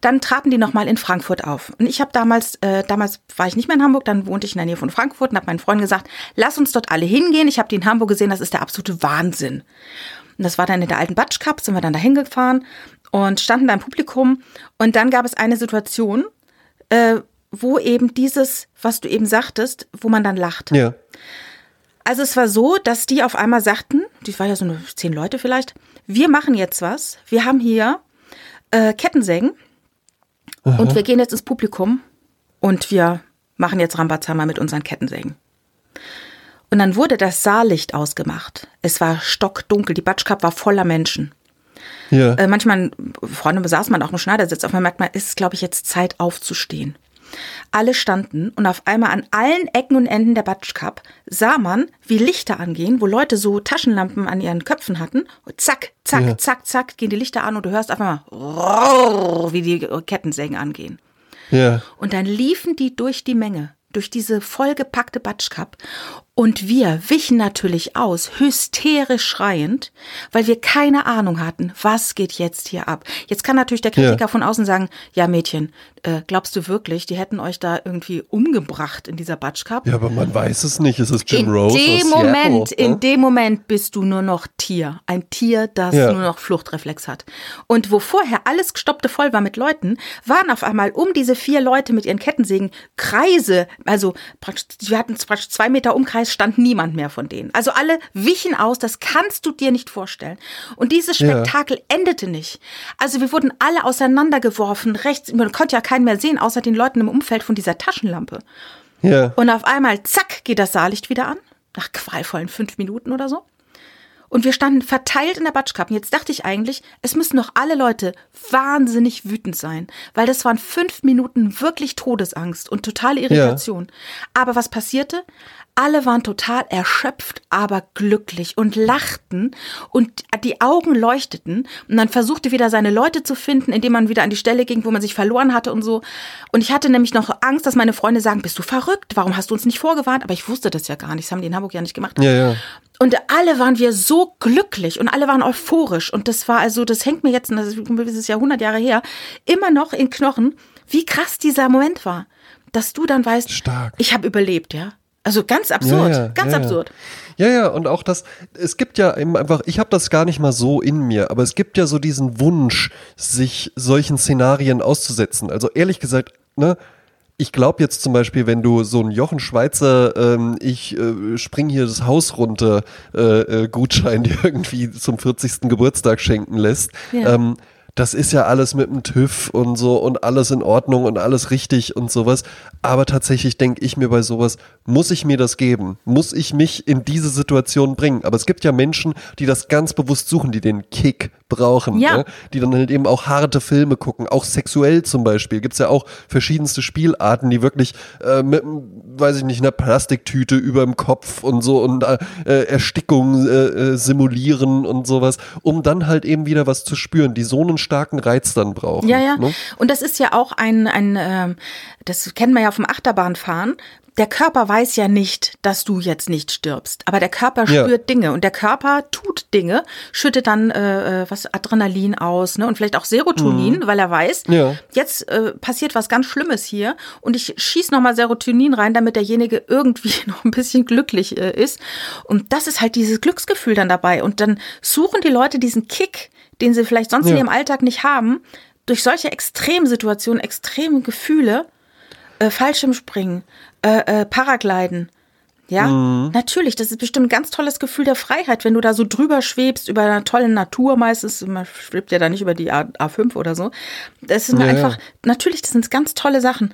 Dann traten die nochmal in Frankfurt auf. Und ich habe damals, äh, damals war ich nicht mehr in Hamburg, dann wohnte ich in der Nähe von Frankfurt und habe meinen Freunden gesagt, lass uns dort alle hingehen. Ich habe die in Hamburg gesehen, das ist der absolute Wahnsinn. Und das war dann in der alten Batsch Cup, sind wir dann da hingefahren und standen da im Publikum. Und dann gab es eine Situation, äh, wo eben dieses, was du eben sagtest, wo man dann lacht. Ja. Also es war so, dass die auf einmal sagten, die war ja so eine zehn Leute vielleicht, wir machen jetzt was. Wir haben hier äh, Kettensägen Aha. und wir gehen jetzt ins Publikum und wir machen jetzt Rambazamba mit unseren Kettensägen. Und dann wurde das Saallicht ausgemacht. Es war stockdunkel, die Batschkap war voller Menschen. Ja. Äh, manchmal, vorne besaß man auch im Schneidersitz, auf man merkt man, ist es, glaube ich, jetzt Zeit aufzustehen. Alle standen und auf einmal an allen Ecken und Enden der Batschkap sah man, wie Lichter angehen, wo Leute so Taschenlampen an ihren Köpfen hatten. Und zack, zack, ja. zack, zack, gehen die Lichter an und du hörst einfach mal, wie die Kettensägen angehen. Ja. Und dann liefen die durch die Menge durch diese vollgepackte Batschkap und wir wichen natürlich aus, hysterisch schreiend, weil wir keine Ahnung hatten, was geht jetzt hier ab. Jetzt kann natürlich der Kritiker ja. von außen sagen, ja Mädchen, äh, glaubst du wirklich, die hätten euch da irgendwie umgebracht in dieser Batschkap? Ja, aber man weiß es nicht, es ist Jim in Rose dem Moment, Seattle, ne? In dem Moment bist du nur noch Tier, ein Tier, das ja. nur noch Fluchtreflex hat. Und wo vorher alles gestoppte voll war mit Leuten, waren auf einmal um diese vier Leute mit ihren Kettensägen Kreise, also wir hatten praktisch zwei Meter Umkreis stand niemand mehr von denen. Also alle wichen aus, das kannst du dir nicht vorstellen. Und dieses Spektakel ja. endete nicht. Also wir wurden alle auseinandergeworfen, rechts, man konnte ja keinen mehr sehen, außer den Leuten im Umfeld von dieser Taschenlampe. Ja. Und auf einmal, zack, geht das Saallicht wieder an. Nach qualvollen fünf Minuten oder so. Und wir standen verteilt in der Batschkappen. Jetzt dachte ich eigentlich, es müssen doch alle Leute wahnsinnig wütend sein, weil das waren fünf Minuten wirklich Todesangst und totale Irritation. Ja. Aber was passierte? Alle waren total erschöpft, aber glücklich und lachten und die Augen leuchteten. Und dann versuchte wieder seine Leute zu finden, indem man wieder an die Stelle ging, wo man sich verloren hatte und so. Und ich hatte nämlich noch Angst, dass meine Freunde sagen, bist du verrückt? Warum hast du uns nicht vorgewarnt? Aber ich wusste das ja gar nicht. Das haben die in Hamburg ja nicht gemacht. Ja, ja. Und alle waren wir so glücklich und alle waren euphorisch. Und das war also, das hängt mir jetzt, das ist ja 100 Jahre her, immer noch in Knochen, wie krass dieser Moment war. Dass du dann weißt, Stark. ich habe überlebt, ja. Also ganz absurd, ja, ja, ganz ja, absurd. Ja, ja, und auch das, es gibt ja eben einfach, ich habe das gar nicht mal so in mir, aber es gibt ja so diesen Wunsch, sich solchen Szenarien auszusetzen. Also ehrlich gesagt, ne, ich glaube jetzt zum Beispiel, wenn du so einen Jochen Schweizer, ähm, ich äh, spring hier das Haus runter, äh, äh, Gutschein [laughs] irgendwie zum 40. Geburtstag schenken lässt, ähm, das ist ja alles mit dem TÜV und so und alles in Ordnung und alles richtig und sowas. Aber tatsächlich denke ich mir bei sowas, muss ich mir das geben? Muss ich mich in diese Situation bringen? Aber es gibt ja Menschen, die das ganz bewusst suchen, die den Kick brauchen, ja. ne? die dann halt eben auch harte Filme gucken, auch sexuell zum Beispiel. Gibt es ja auch verschiedenste Spielarten, die wirklich äh, mit, weiß ich nicht, einer Plastiktüte über dem Kopf und so und äh, Erstickung äh, äh, simulieren und sowas, um dann halt eben wieder was zu spüren, die so einen starken Reiz dann brauchen. Ja, ja. Ne? Und das ist ja auch ein, ein äh, das kennen wir ja vom Achterbahnfahren der Körper weiß ja nicht, dass du jetzt nicht stirbst, aber der Körper spürt ja. Dinge und der Körper tut Dinge, schüttet dann äh, äh, was Adrenalin aus, ne und vielleicht auch Serotonin, mhm. weil er weiß, ja. jetzt äh, passiert was ganz Schlimmes hier und ich schieß noch mal Serotonin rein, damit derjenige irgendwie [laughs] noch ein bisschen glücklich äh, ist und das ist halt dieses Glücksgefühl dann dabei und dann suchen die Leute diesen Kick, den sie vielleicht sonst ja. in ihrem Alltag nicht haben, durch solche Extremsituationen, extreme Gefühle äh, Fallschirmspringen, äh, äh, Paragliden. Ja, mhm. natürlich, das ist bestimmt ein ganz tolles Gefühl der Freiheit, wenn du da so drüber schwebst über einer tollen Natur meistens, man schwebt ja da nicht über die A, A5 oder so. Das sind ja, einfach, ja. natürlich, das sind ganz tolle Sachen.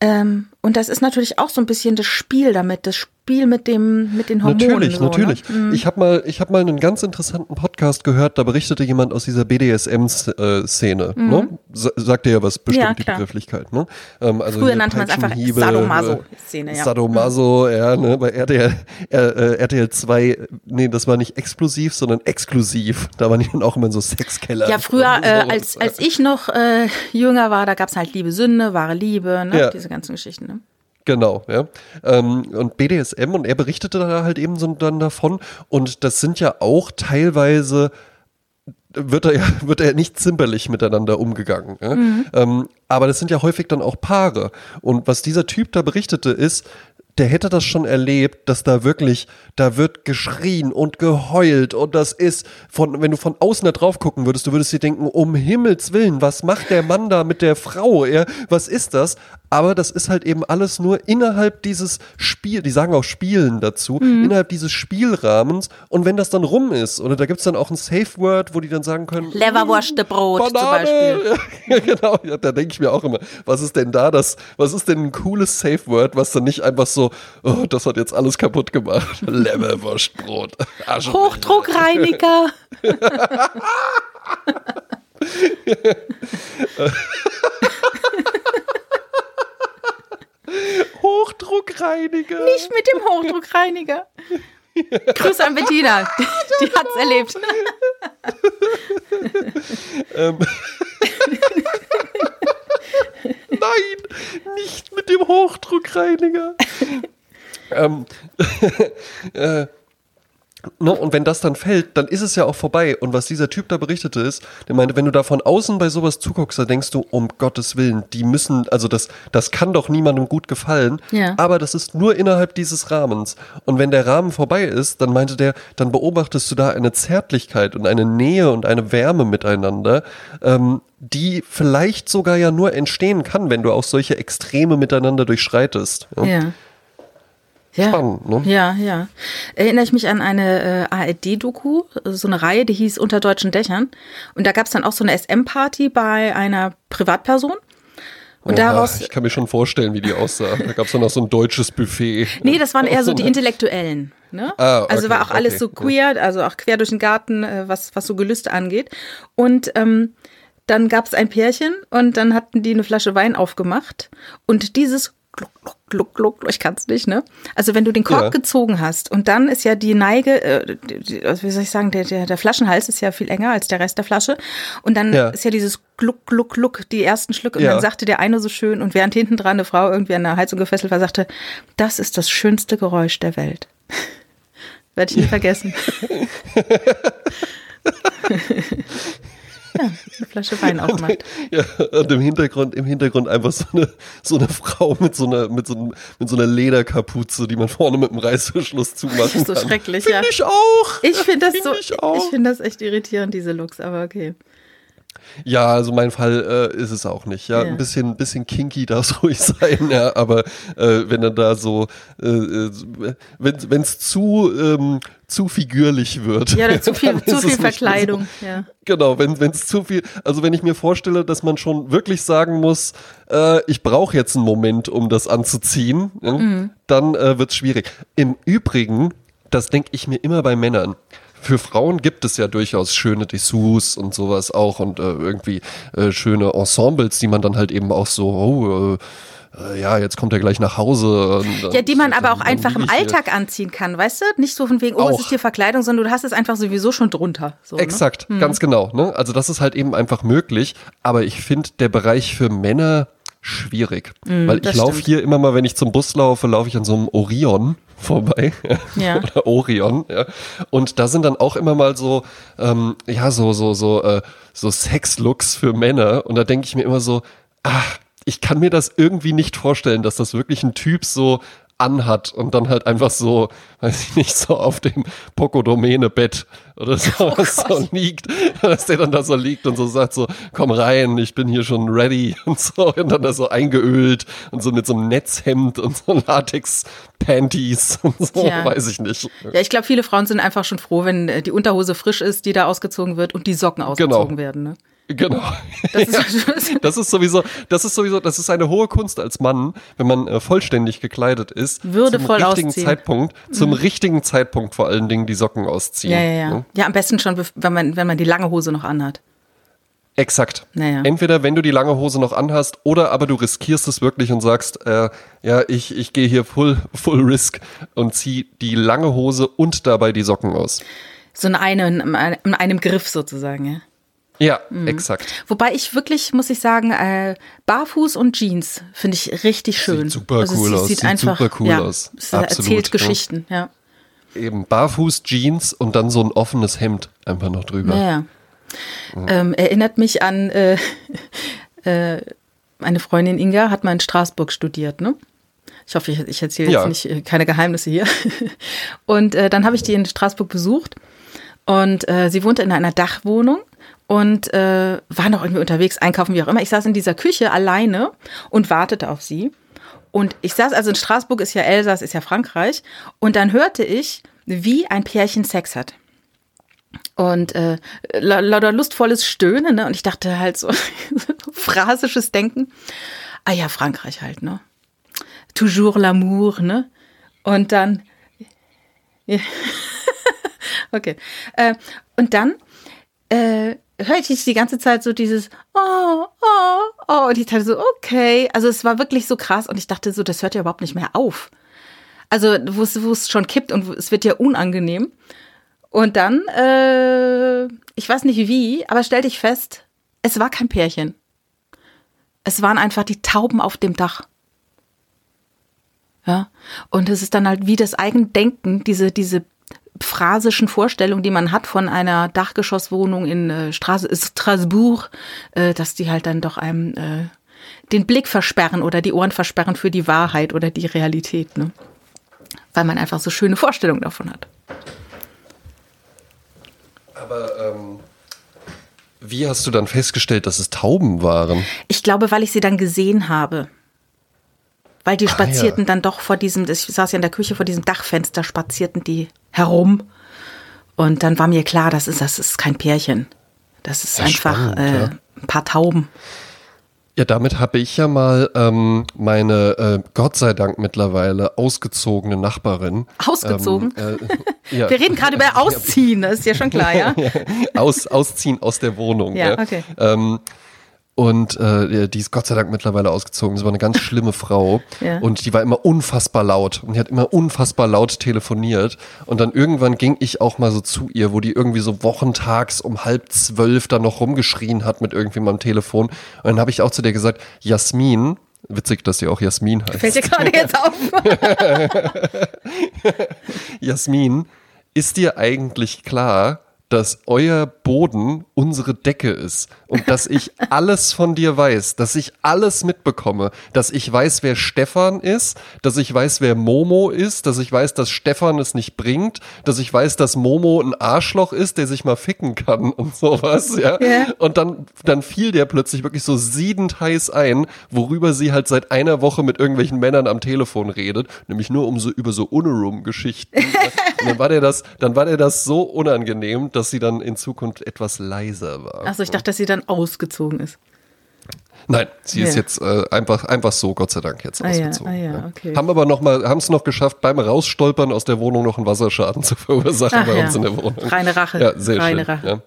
Ähm, und das ist natürlich auch so ein bisschen das Spiel damit, das Spiel mit dem mit den Hormonen. Natürlich, so, natürlich. Ne? Mhm. Ich habe mal, ich habe mal einen ganz interessanten Podcast gehört. Da berichtete jemand aus dieser BDSM-Szene. Mhm. Ne? Sagt ja was bestimmt Ja, die. Begrifflichkeit. Ne? Ähm, also Früher nannte man es einfach Peitschenhiebe, Sadomaso-Szene, äh, ja. Sadomaso, ja, ne? Bei RTL, äh, äh, RTL 2, nee, das war nicht explosiv, sondern exklusiv. Da waren die dann auch immer in so Sexkeller. Ja, früher, äh, als, als ich noch äh, jünger war, da gab's halt Liebe Sünde, wahre Liebe, ne? Ja. diese ganzen Geschichten. Genau, ja. Ähm, und BDSM und er berichtete da halt eben so dann davon und das sind ja auch teilweise wird er ja [laughs] wird er nicht zimperlich miteinander umgegangen. Ja? Ähm, aber das sind ja häufig dann auch Paare. Und was dieser Typ da berichtete ist, der hätte das schon erlebt, dass da wirklich, da wird geschrien und geheult und das ist von, wenn du von außen da drauf gucken würdest, du würdest dir denken, um Himmels Willen, was macht der Mann da mit der Frau? Er, was ist das? Aber das ist halt eben alles nur innerhalb dieses Spiel, die sagen auch Spielen dazu, innerhalb dieses Spielrahmens. Und wenn das dann rum ist, oder da gibt's dann auch ein Safe Word, wo die dann sagen können, Leberwurstebrot zum Banane. Beispiel. [laughs] Ja, genau, ja, da denke ich mir auch immer, was ist denn da das, was ist denn ein cooles Safe Word, was dann nicht einfach so, oh, das hat jetzt alles kaputt gemacht. [laughs] Leberwurstbrot. Asche. Hochdruckreiniger. [laughs] Hochdruckreiniger. Nicht mit dem Hochdruckreiniger. Grüße an Bettina, die, die hat's erlebt. Nein, nicht mit dem Hochdruckreiniger. ähm, [laughs] äh, ne, und wenn das dann fällt, dann ist es ja auch vorbei. Und was dieser Typ da berichtete ist, der meinte, wenn du da von außen bei sowas zuguckst, da denkst du, um Gottes Willen, die müssen, also das, das kann doch niemandem gut gefallen. Ja. Aber das ist nur innerhalb dieses Rahmens. Und wenn der Rahmen vorbei ist, dann meinte der, dann beobachtest du da eine Zärtlichkeit und eine Nähe und eine Wärme miteinander, ähm, die vielleicht sogar ja nur entstehen kann, wenn du auch solche Extreme miteinander durchschreitest. Ja. Ja. Ja. Spannend, ne? Ja, ja. Erinnere ich mich an eine äh, ARD-Doku, so eine Reihe, die hieß Unter deutschen Dächern. Und da gab es dann auch so eine SM-Party bei einer Privatperson. Und Oha, daraus. ich kann mir schon vorstellen, wie die aussah. Da gab es dann noch so ein deutsches Buffet. Nee, das waren eher so die Intellektuellen. Ne? Ah, also okay, war auch alles okay, so queer, also auch quer durch den Garten, äh, was, was so Gelüste angeht. Und ähm, dann gab es ein Pärchen und dann hatten die eine Flasche Wein aufgemacht. Und dieses Gluck, Gluck, Gluck, Gluck, ich kann's nicht, ne? Also wenn du den Kork Ja. gezogen hast und dann ist ja die Neige, äh, also wie soll ich sagen, der, der, der Flaschenhals ist ja viel enger als der Rest der Flasche. Und dann Ja. ist ja dieses Gluck, Gluck, Gluck, die ersten Schlücke. Und Ja. dann sagte der eine so schön und während hinten dran eine Frau irgendwie an der Heizung gefesselt war, sagte, das ist das schönste Geräusch der Welt. [laughs] Werde ich nie [laughs] vergessen. [laughs] ja, eine Flasche Wein aufmacht. Ja, und im Hintergrund, im Hintergrund einfach so eine, so eine Frau mit so einer, mit so, einem- mit so einer Lederkapuze, die man vorne mit dem Reißverschluss zumachen So kann. schrecklich, Find ja. ich auch. Ich finde das so, ich auch. ich finde das echt irritierend, diese Looks, aber okay. Ja, also mein Fall äh, ist es auch nicht. Ja, Ja. ein bisschen, bisschen kinky darf es [laughs] ruhig sein, ja, aber äh, wenn er da so, äh, äh, wenn es zu, ähm, zu figürlich wird. Ja, zu [laughs] viel, dann zu viel Verkleidung, So. ja. Genau, wenn es zu viel, also wenn ich mir vorstelle, dass man schon wirklich sagen muss, äh, ich brauche jetzt einen Moment, um das anzuziehen, Mhm. dann äh, wird es schwierig. Im Übrigen, das denke ich mir immer bei Männern. Für Frauen gibt es ja durchaus schöne Dessous und sowas auch und äh, irgendwie äh, schöne Ensembles, die man dann halt eben auch so, oh, äh, äh, ja, jetzt kommt er gleich nach Hause. Und, Ja, die man aber auch einfach im hier. Alltag anziehen kann, weißt du? Nicht so von wegen, oh, es Auch. ist hier Verkleidung, sondern du hast es einfach sowieso schon drunter. So, ne? Exakt, ganz genau. Ne? Also das ist halt eben einfach möglich. Aber ich finde der Bereich für Männer schwierig. Weil ich laufe hier immer mal, wenn ich zum Bus laufe, laufe ich an so einem Orion [laughs] vorbei. Ja. [laughs] Oder Orion, ja. Und da sind dann auch immer mal so, ähm, ja, so, so, so, äh, so Sex-Looks für Männer. Und da denke ich mir immer so, ach, ich kann mir das irgendwie nicht vorstellen, dass das wirklich ein Typ so anhat und dann halt einfach so, weiß ich nicht, so auf dem Pocodomene-Bett oder so, so liegt, dass der dann da so liegt und so sagt so, komm rein, ich bin hier schon ready [laughs] und so und dann da so eingeölt und so mit so einem Netzhemd und so Latex-Panties und so, Tja. weiß ich nicht. Ja, ich glaube, viele Frauen sind einfach schon froh, wenn äh, die Unterhose frisch ist, die da ausgezogen wird und die Socken ausgezogen Genau. werden. Ne? Genau. Das ist, ja, [laughs] das ist, sowieso, das ist sowieso, das ist eine hohe Kunst als Mann, wenn man äh, vollständig gekleidet ist. Würdevoll zum richtigen ausziehen. Zeitpunkt, zum mhm. richtigen Zeitpunkt vor allen Dingen die Socken ausziehen. Ja, ja, ja. Ja, ja am besten schon, wenn man, wenn man die lange Hose noch anhat. Exakt. Naja. Entweder wenn du die lange Hose noch anhast oder aber du riskierst es wirklich und sagst, äh, ja, ich, ich gehe hier full, full risk und zieh die lange Hose und dabei die Socken aus. So in einem, in einem Griff sozusagen, ja. Ja, mhm. exakt. Wobei ich wirklich, muss ich sagen, äh, Barfuß und Jeans finde ich richtig schön. Sieht super also cool aus. Sieht, sieht einfach, super cool ja, aus. Es Absolut, erzählt Geschichten, ja. Eben Barfuß, Jeans und dann so ein offenes Hemd einfach noch drüber. Ja, mhm. ähm, erinnert mich an äh, [laughs] äh, meine Freundin Inga hat mal in Straßburg studiert, ne? Ich hoffe, ich, ich erzähle jetzt ja. nicht äh, keine Geheimnisse hier. [laughs] Und äh, dann habe ich die in Straßburg besucht und äh, sie wohnte in einer Dachwohnung und äh, war noch irgendwie unterwegs, einkaufen, wie auch immer. Ich saß in dieser Küche alleine und wartete auf sie. Und ich saß, also in Straßburg ist ja Elsass, ist ja Frankreich. Und dann hörte ich, wie ein Pärchen Sex hat. Und äh, lauter lustvolles Stöhnen, ne? Und ich dachte halt so, [laughs] phrasisches Denken. Ah ja, Frankreich halt, ne? Toujours l'amour, ne? Und dann. [laughs] okay. Äh, und dann äh, hörte ich die ganze Zeit so dieses Oh, oh, oh. Und ich dachte so, okay. Also es war wirklich so krass und ich dachte so, das hört ja überhaupt nicht mehr auf. Also wo es, schon kippt und es wird ja unangenehm. Und dann, äh, ich weiß nicht wie, aber stellte ich fest, es war kein Pärchen. Es waren einfach die Tauben auf dem Dach. Ja. Und es ist dann halt wie das Eigendenken, diese, diese phrasischen Vorstellungen, die man hat von einer Dachgeschosswohnung in äh, Strasbourg, äh, dass die halt dann doch einem äh, den Blick versperren oder die Ohren versperren für die Wahrheit oder die Realität, ne? Weil man einfach so schöne Vorstellungen davon hat. Aber ähm, wie hast du dann festgestellt, dass es Tauben waren? Ich glaube, weil ich sie dann gesehen habe. Weil die spazierten ah, ja. dann doch vor diesem, ich saß ja in der Küche vor diesem Dachfenster, spazierten die herum. Und dann war mir klar, das ist, das ist kein Pärchen. Das ist ja, einfach spannend, äh, ja. ein paar Tauben. Ja, damit habe ich ja mal ähm, meine, äh, Gott sei Dank mittlerweile ausgezogene Nachbarin. Ausgezogen? Ähm, äh, [laughs] ja. Wir reden gerade über [laughs] Ausziehen, das ist ja schon klar, ja? [laughs] Aus, ausziehen aus der Wohnung. Ja, okay. Ähm, und äh, die ist Gott sei Dank mittlerweile ausgezogen. Sie war eine ganz [laughs] schlimme Frau. Ja. Und die war immer unfassbar laut. Und die hat immer unfassbar laut telefoniert. Und dann irgendwann ging ich auch mal so zu ihr, wo die irgendwie so wochentags um halb zwölf dann noch rumgeschrien hat mit irgendwie meinem Telefon. Und dann habe ich auch zu der gesagt, Jasmin, Witzig, dass sie auch Jasmin heißt. Fällt dir gerade jetzt auf. [laughs] Jasmin, ist dir eigentlich klar, dass euer Boden unsere Decke ist und dass ich alles von dir weiß, dass ich alles mitbekomme, dass ich weiß, wer Stefan ist, dass ich weiß, wer Momo ist, dass ich weiß, dass Stefan es nicht bringt, dass ich weiß, dass Momo ein Arschloch ist, der sich mal ficken kann [laughs] und sowas, ja. Yeah. Und dann, dann fiel der plötzlich wirklich so siedend heiß ein, worüber sie halt seit einer Woche mit irgendwelchen Männern am Telefon redet, nämlich nur um so über so Unerum-Geschichten. und dann war der das, dann war der das so unangenehm, dass sie dann in Zukunft etwas leiser war. Achso, ich dachte, dass sie dann ausgezogen ist. Nein, sie ja. ist jetzt äh, einfach, einfach so, Gott sei Dank, jetzt ah, ausgezogen. Ja, ah, ja, okay. Haben aber noch mal, haben es noch geschafft, beim Rausstolpern aus der Wohnung noch einen Wasserschaden zu verursachen Ach, bei uns in der Wohnung. Reine Rache. Ja, sehr Reine schön. Rache.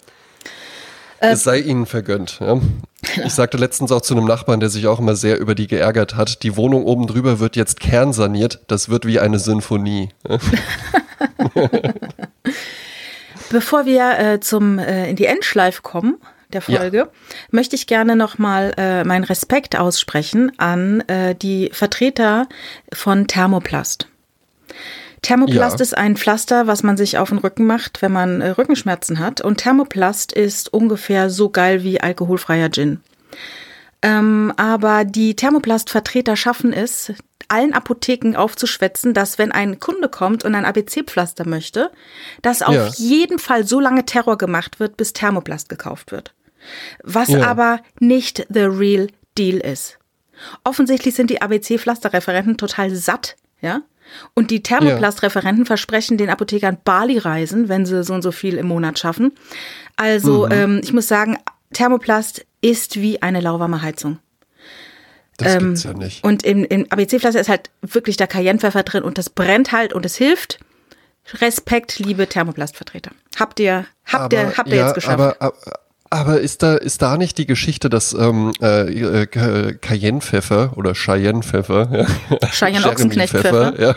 Äh, es sei ihnen vergönnt. Ja. Ich sagte letztens auch zu einem Nachbarn, der sich auch immer sehr über die geärgert hat, die Wohnung oben drüber wird jetzt kernsaniert, das wird wie eine Sinfonie. [laughs] Bevor wir äh, zum äh, in die Endschleife kommen der Folge, ja. möchte ich gerne nochmal äh, meinen Respekt aussprechen an äh, die Vertreter von Thermoplast. Thermoplast ja. ist ein Pflaster, was man sich auf den Rücken macht, wenn man äh, Rückenschmerzen hat. Und Thermoplast ist ungefähr so geil wie alkoholfreier Gin. Ähm, aber die Thermoplast-Vertreter schaffen es, allen Apotheken aufzuschwätzen, dass wenn ein Kunde kommt und ein ABC-Pflaster möchte, dass auf ja. jeden Fall so lange Terror gemacht wird, bis Thermoplast gekauft wird. Was ja. aber nicht the real deal ist. Offensichtlich sind die ABC-Pflasterreferenten total satt, ja, und die Thermoplast-Referenten versprechen den Apothekern Bali-Reisen, wenn sie so und so viel im Monat schaffen. Also, mhm. ähm, ich muss sagen, Thermoplast ist wie eine lauwarme Heizung. Das ähm, gibt's ja nicht. Und im, im ABC-Pflaster ist halt wirklich der Cayennepfeffer drin und das brennt halt und es hilft. Respekt, liebe Thermoplastvertreter. Habt ihr, habt aber, ihr, habt ihr ja, jetzt geschafft. Aber, aber, aber ist da, ist da nicht die Geschichte, dass ähm, äh, äh Cayennepfeffer oder Cheyennepfeffer, ja, Cheyenne Ochsenknechtpfeffer, ja,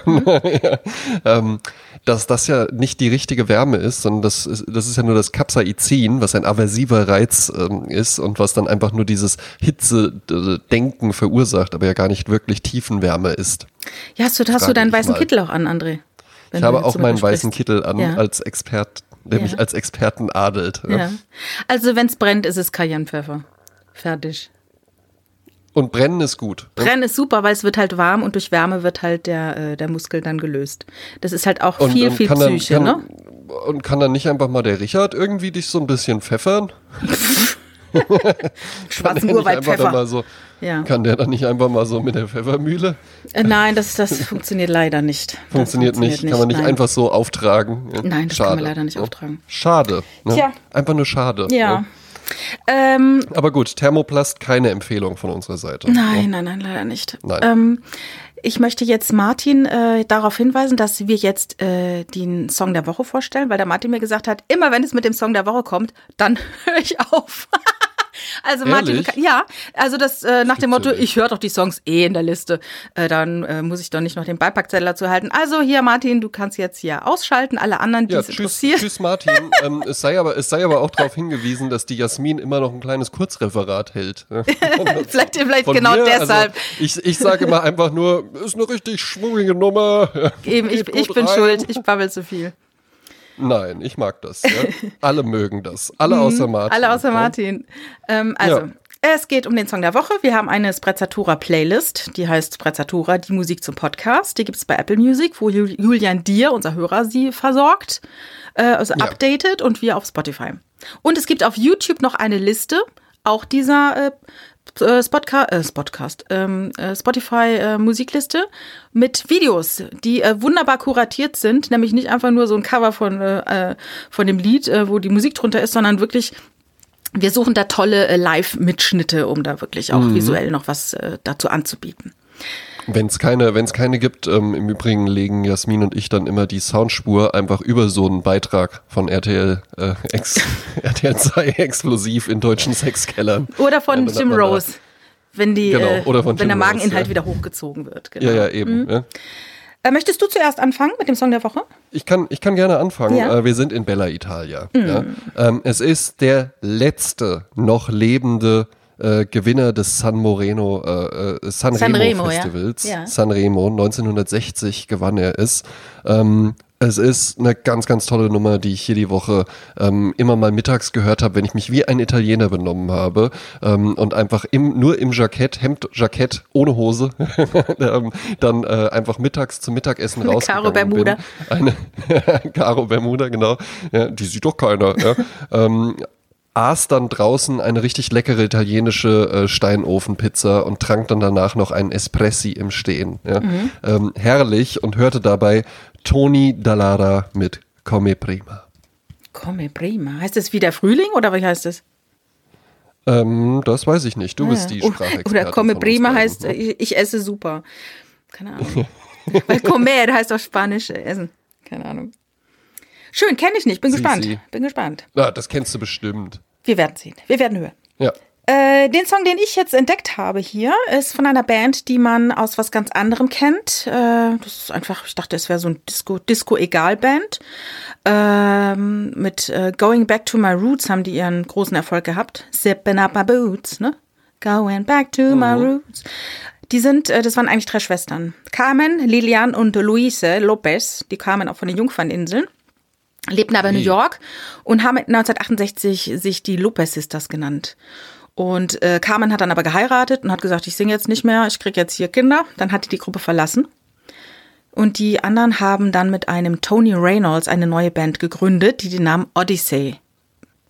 ja, [laughs] ähm, dass das ja nicht die richtige Wärme ist, sondern das ist, das ist ja nur das Capsaicin, was ein aversiver Reiz ähm, ist und was dann einfach nur dieses Hitze-Denken verursacht, aber ja gar nicht wirklich Tiefenwärme ist. Ja, hast du, hast du deinen weißen mal. Kittel auch an, André? Ich habe auch meinen weißen Kittel an ja. als Expert, der ja. mich als Experten adelt. Ja. Also wenn es brennt, ist es Cayennepfeffer. Fertig. Und brennen ist gut. Ne? Brennen ist super, weil es wird halt warm und durch Wärme wird halt der, äh, der Muskel dann gelöst. Das ist halt auch und, viel, und viel Psyche, dann, kann, ne? Und kann dann nicht einfach mal der Richard irgendwie dich so ein bisschen pfeffern? [laughs] Schwarzen Urwaldpfeffer. So, ja. Kann der dann nicht einfach mal so mit der Pfeffermühle? Äh, nein, das, das funktioniert leider nicht. Funktioniert, funktioniert nicht. nicht. Kann man nicht nein. einfach so auftragen. Nein, das schade. kann man leider nicht auftragen. Schade. Ne? Tja. Einfach nur schade. Ja. Ne? Ähm, Aber gut, Thermoplast keine Empfehlung von unserer Seite. Nein, ne? nein, nein, leider nicht. Nein. Ähm, ich möchte jetzt Martin äh, darauf hinweisen, dass wir jetzt äh, den Song der Woche vorstellen, weil der Martin mir gesagt hat, immer wenn es mit dem Song der Woche kommt, dann [laughs] höre ich auf. Also Martin, ja, also das äh, nach dem Motto, ich höre doch die Songs eh in der Liste, äh, dann äh, muss ich doch nicht noch den Beipackzettel dazu halten. Also hier Martin, du kannst jetzt hier ausschalten, alle anderen, die ja, es tschüss, interessiert. Tschüss Martin, [laughs] ähm, es, sei aber, es sei aber auch darauf hingewiesen, dass die Jasmin immer noch ein kleines Kurzreferat hält. [laughs] vielleicht vielleicht genau mir, deshalb. Also ich, ich sage immer einfach nur, ist eine richtig schwungige Nummer. Eben, ich, ich bin rein. schuld, ich babbel zu viel. Nein, ich mag das. Ja. Alle mögen das. Alle mhm. außer Martin. Alle außer Martin. Ähm, also, ja. es geht um den Song der Woche. Wir haben eine Sprezzatura-Playlist, die heißt Sprezzatura, die Musik zum Podcast. Die gibt es bei Apple Music, wo Julian Dier, unser Hörer, sie versorgt, äh, also ja. updated und wir auf Spotify. Und es gibt auf YouTube noch eine Liste, auch dieser äh, äh, Spotca äh, Spotcast, ähm, äh, Spotify äh, Musikliste mit Videos, die wunderbar kuratiert sind, nämlich nicht einfach nur so ein Cover von, von dem Lied, wo die Musik drunter ist, sondern wirklich wir suchen da tolle Live-Mitschnitte, um da wirklich auch mhm. visuell noch was dazu anzubieten. Wenn es keine, keine gibt, ähm, im Übrigen legen Jasmin und ich dann immer die Soundspur einfach über so einen Beitrag von RTL, äh, ex, [laughs] RTL 2 explosiv in deutschen Sexkellern. Oder von ja, Jim Rose, wenn die, genau, von wenn Jim der Mageninhalt Rose, ja. wieder hochgezogen wird. Genau. Ja, ja, eben. Mhm. Ja. Äh, möchtest du zuerst anfangen mit dem Song der Woche? Ich kann, ich kann gerne anfangen. Ja. Äh, wir sind in Bella Italia. Mhm. Ähm, es ist der letzte noch lebende äh, Gewinner des San Moreno, äh, äh San, Festivals. Ja. Ja. San Remo, 1960 gewann er es. Ähm, es ist eine ganz, ganz tolle Nummer, die ich hier die Woche ähm, immer mal mittags gehört habe, wenn ich mich wie ein Italiener benommen habe ähm, und einfach im, nur im Jackett, Hemd, Jackett, ohne Hose, [laughs] ähm, dann äh, einfach mittags zum Mittagessen Eine rausgegangen Caro Bermuda. Bin. Eine [laughs] Caro Bermuda, genau. Ja, die sieht doch keiner. Ja. [laughs] ähm, aß dann draußen eine richtig leckere italienische äh, Steinofenpizza und trank dann danach noch einen Espressi im Stehen. Ja. Mhm. Ähm, herrlich und hörte dabei Toni Dallara mit Come Prima. Come Prima. Heißt das wieder Frühling oder wie heißt das? Ähm, das weiß ich nicht. Du ah, bist die Sprachexpertin. Oder Come Prima heißt, ne? ich, ich, esse super. Keine Ahnung. Weil Comer heißt auf Spanisch essen. Keine Ahnung. Schön, kenne ich nicht. Bin sie, gespannt. Sie. Bin gespannt. Ja, das kennst du bestimmt. Wir werden sehen. Wir werden hören. Ja. Äh, den Song, den ich jetzt entdeckt habe hier, ist von einer Band, die man aus was ganz anderem kennt. Äh, das ist einfach, ich dachte, es wäre so ein Disco, Disco-Egal-Band. Ähm, mit äh, Going Back to My Roots haben die ihren großen Erfolg gehabt. Zipping up my boots, ne? Going back to mhm. my roots. Die sind, äh, das waren eigentlich drei Schwestern. Carmen, Lilian und Luise Lopez. Die kamen auch von den Jungferninseln lebten aber in New York und haben 1968 sich die Lopez Sisters genannt. Und äh, Carmen hat dann aber geheiratet und hat gesagt, ich singe jetzt nicht mehr, ich kriege jetzt hier Kinder. Dann hat die die Gruppe verlassen. Und die anderen haben dann mit einem Tony Reynolds eine neue Band gegründet, die den Namen Odyssey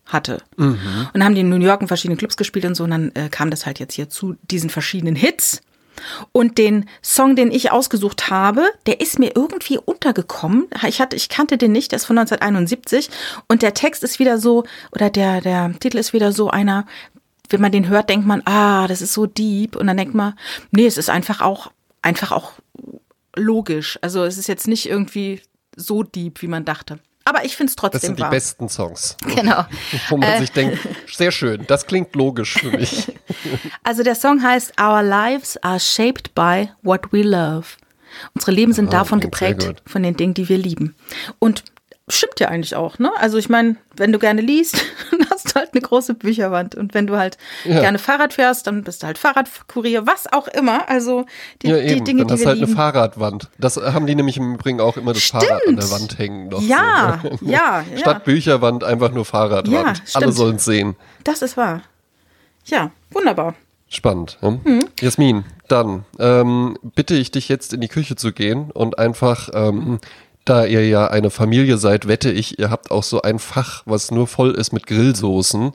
hatte. Mhm. Und haben die in New York in verschiedenen Clubs gespielt und so. Und dann äh, kam das halt jetzt hier zu diesen verschiedenen Hits. Und den Song, den ich ausgesucht habe, der ist mir irgendwie untergekommen. Ich hatte, ich kannte den nicht, der ist von 1971. Und der Text ist wieder so, oder der, der Titel ist wieder so einer, wenn man den hört, denkt man, ah, das ist so deep. Und dann denkt man, nee, es ist einfach auch, einfach auch logisch. Also es ist jetzt nicht irgendwie so deep, wie man dachte. Aber ich finde es trotzdem Das sind die wahr. besten Songs. [laughs] Genau. Wo man sich denkt, sehr schön, das klingt logisch für mich. [laughs] Also der Song heißt Our Lives are shaped by what we love. Unsere Leben sind Ah, davon geprägt, von den Dingen, die wir lieben. Und stimmt ja eigentlich auch, ne? Also ich meine, wenn du gerne liest, [laughs] dann hast du halt eine große Bücherwand. Und wenn du halt Ja. gerne Fahrrad fährst, dann bist du halt Fahrradkurier, was auch immer. Also die, ja, die. Dinge, Dann die hast wir halt eine lieben. Fahrradwand. Das haben die nämlich im Übrigen auch immer das Fahrrad an der Wand hängen noch. Ja, so. [laughs] ja, ja. Statt Bücherwand einfach nur Fahrradwand. Ja, Alle stimmt. sollen es sehen. Das ist wahr. Ja, wunderbar. Spannend. Hm? Mhm. Jasmin, dann ähm, bitte ich dich jetzt in die Küche zu gehen und einfach, ähm, da ihr ja eine Familie seid, wette ich, ihr habt auch so ein Fach, was nur voll ist mit Grillsoßen.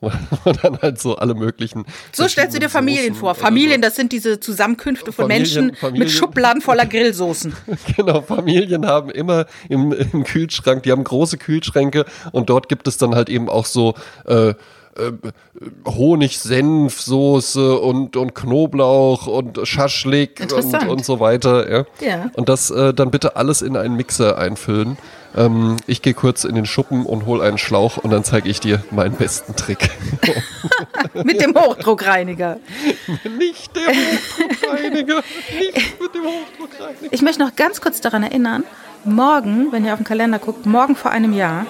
[laughs] Wo dann halt so alle möglichen. So stellst du dir Familien Soßen vor. Familien, das sind diese Zusammenkünfte von Familien- Menschen Familien- mit Schubladen voller [laughs] Grillsoßen. Genau, Familien haben immer im, im Kühlschrank, die haben große Kühlschränke und dort gibt es dann halt eben auch so äh, äh, Honig-Senf-Soße und, und Knoblauch und Schaschlik und, und so weiter. Ja. Ja. Und das äh, dann bitte alles in einen Mixer einfüllen. Ähm, ich gehe kurz in den Schuppen und hole einen Schlauch und dann zeige ich dir meinen besten Trick. [laughs] Mit dem Hochdruckreiniger. [laughs] Nicht der Hochdruckreiniger, nicht mit dem Hochdruckreiniger. Ich möchte noch ganz kurz daran erinnern, morgen, wenn ihr auf den Kalender guckt, morgen vor einem Jahr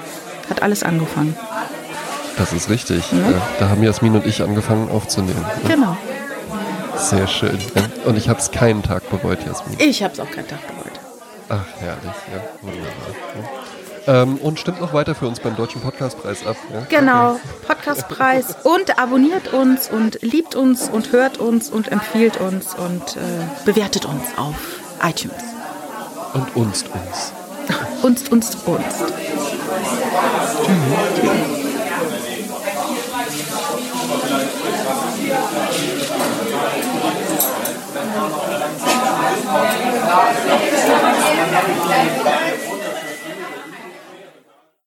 hat alles angefangen. Das ist richtig. Ja, da haben Jasmin und ich angefangen aufzunehmen. Genau. Sehr schön. Ja. Und ich habe es keinen Tag bereut, Jasmin. Ich habe es auch keinen Tag bereut. Ach, herrlich. Ja, wunderbar. Ja. Ähm, und stimmt noch weiter für uns beim Deutschen Podcastpreis ab. Ja? Genau, Podcastpreis und abonniert uns und liebt uns und hört uns und empfiehlt uns und äh, bewertet uns auf iTunes. Und uns, uns. [laughs] Unst, unst, unst. Thank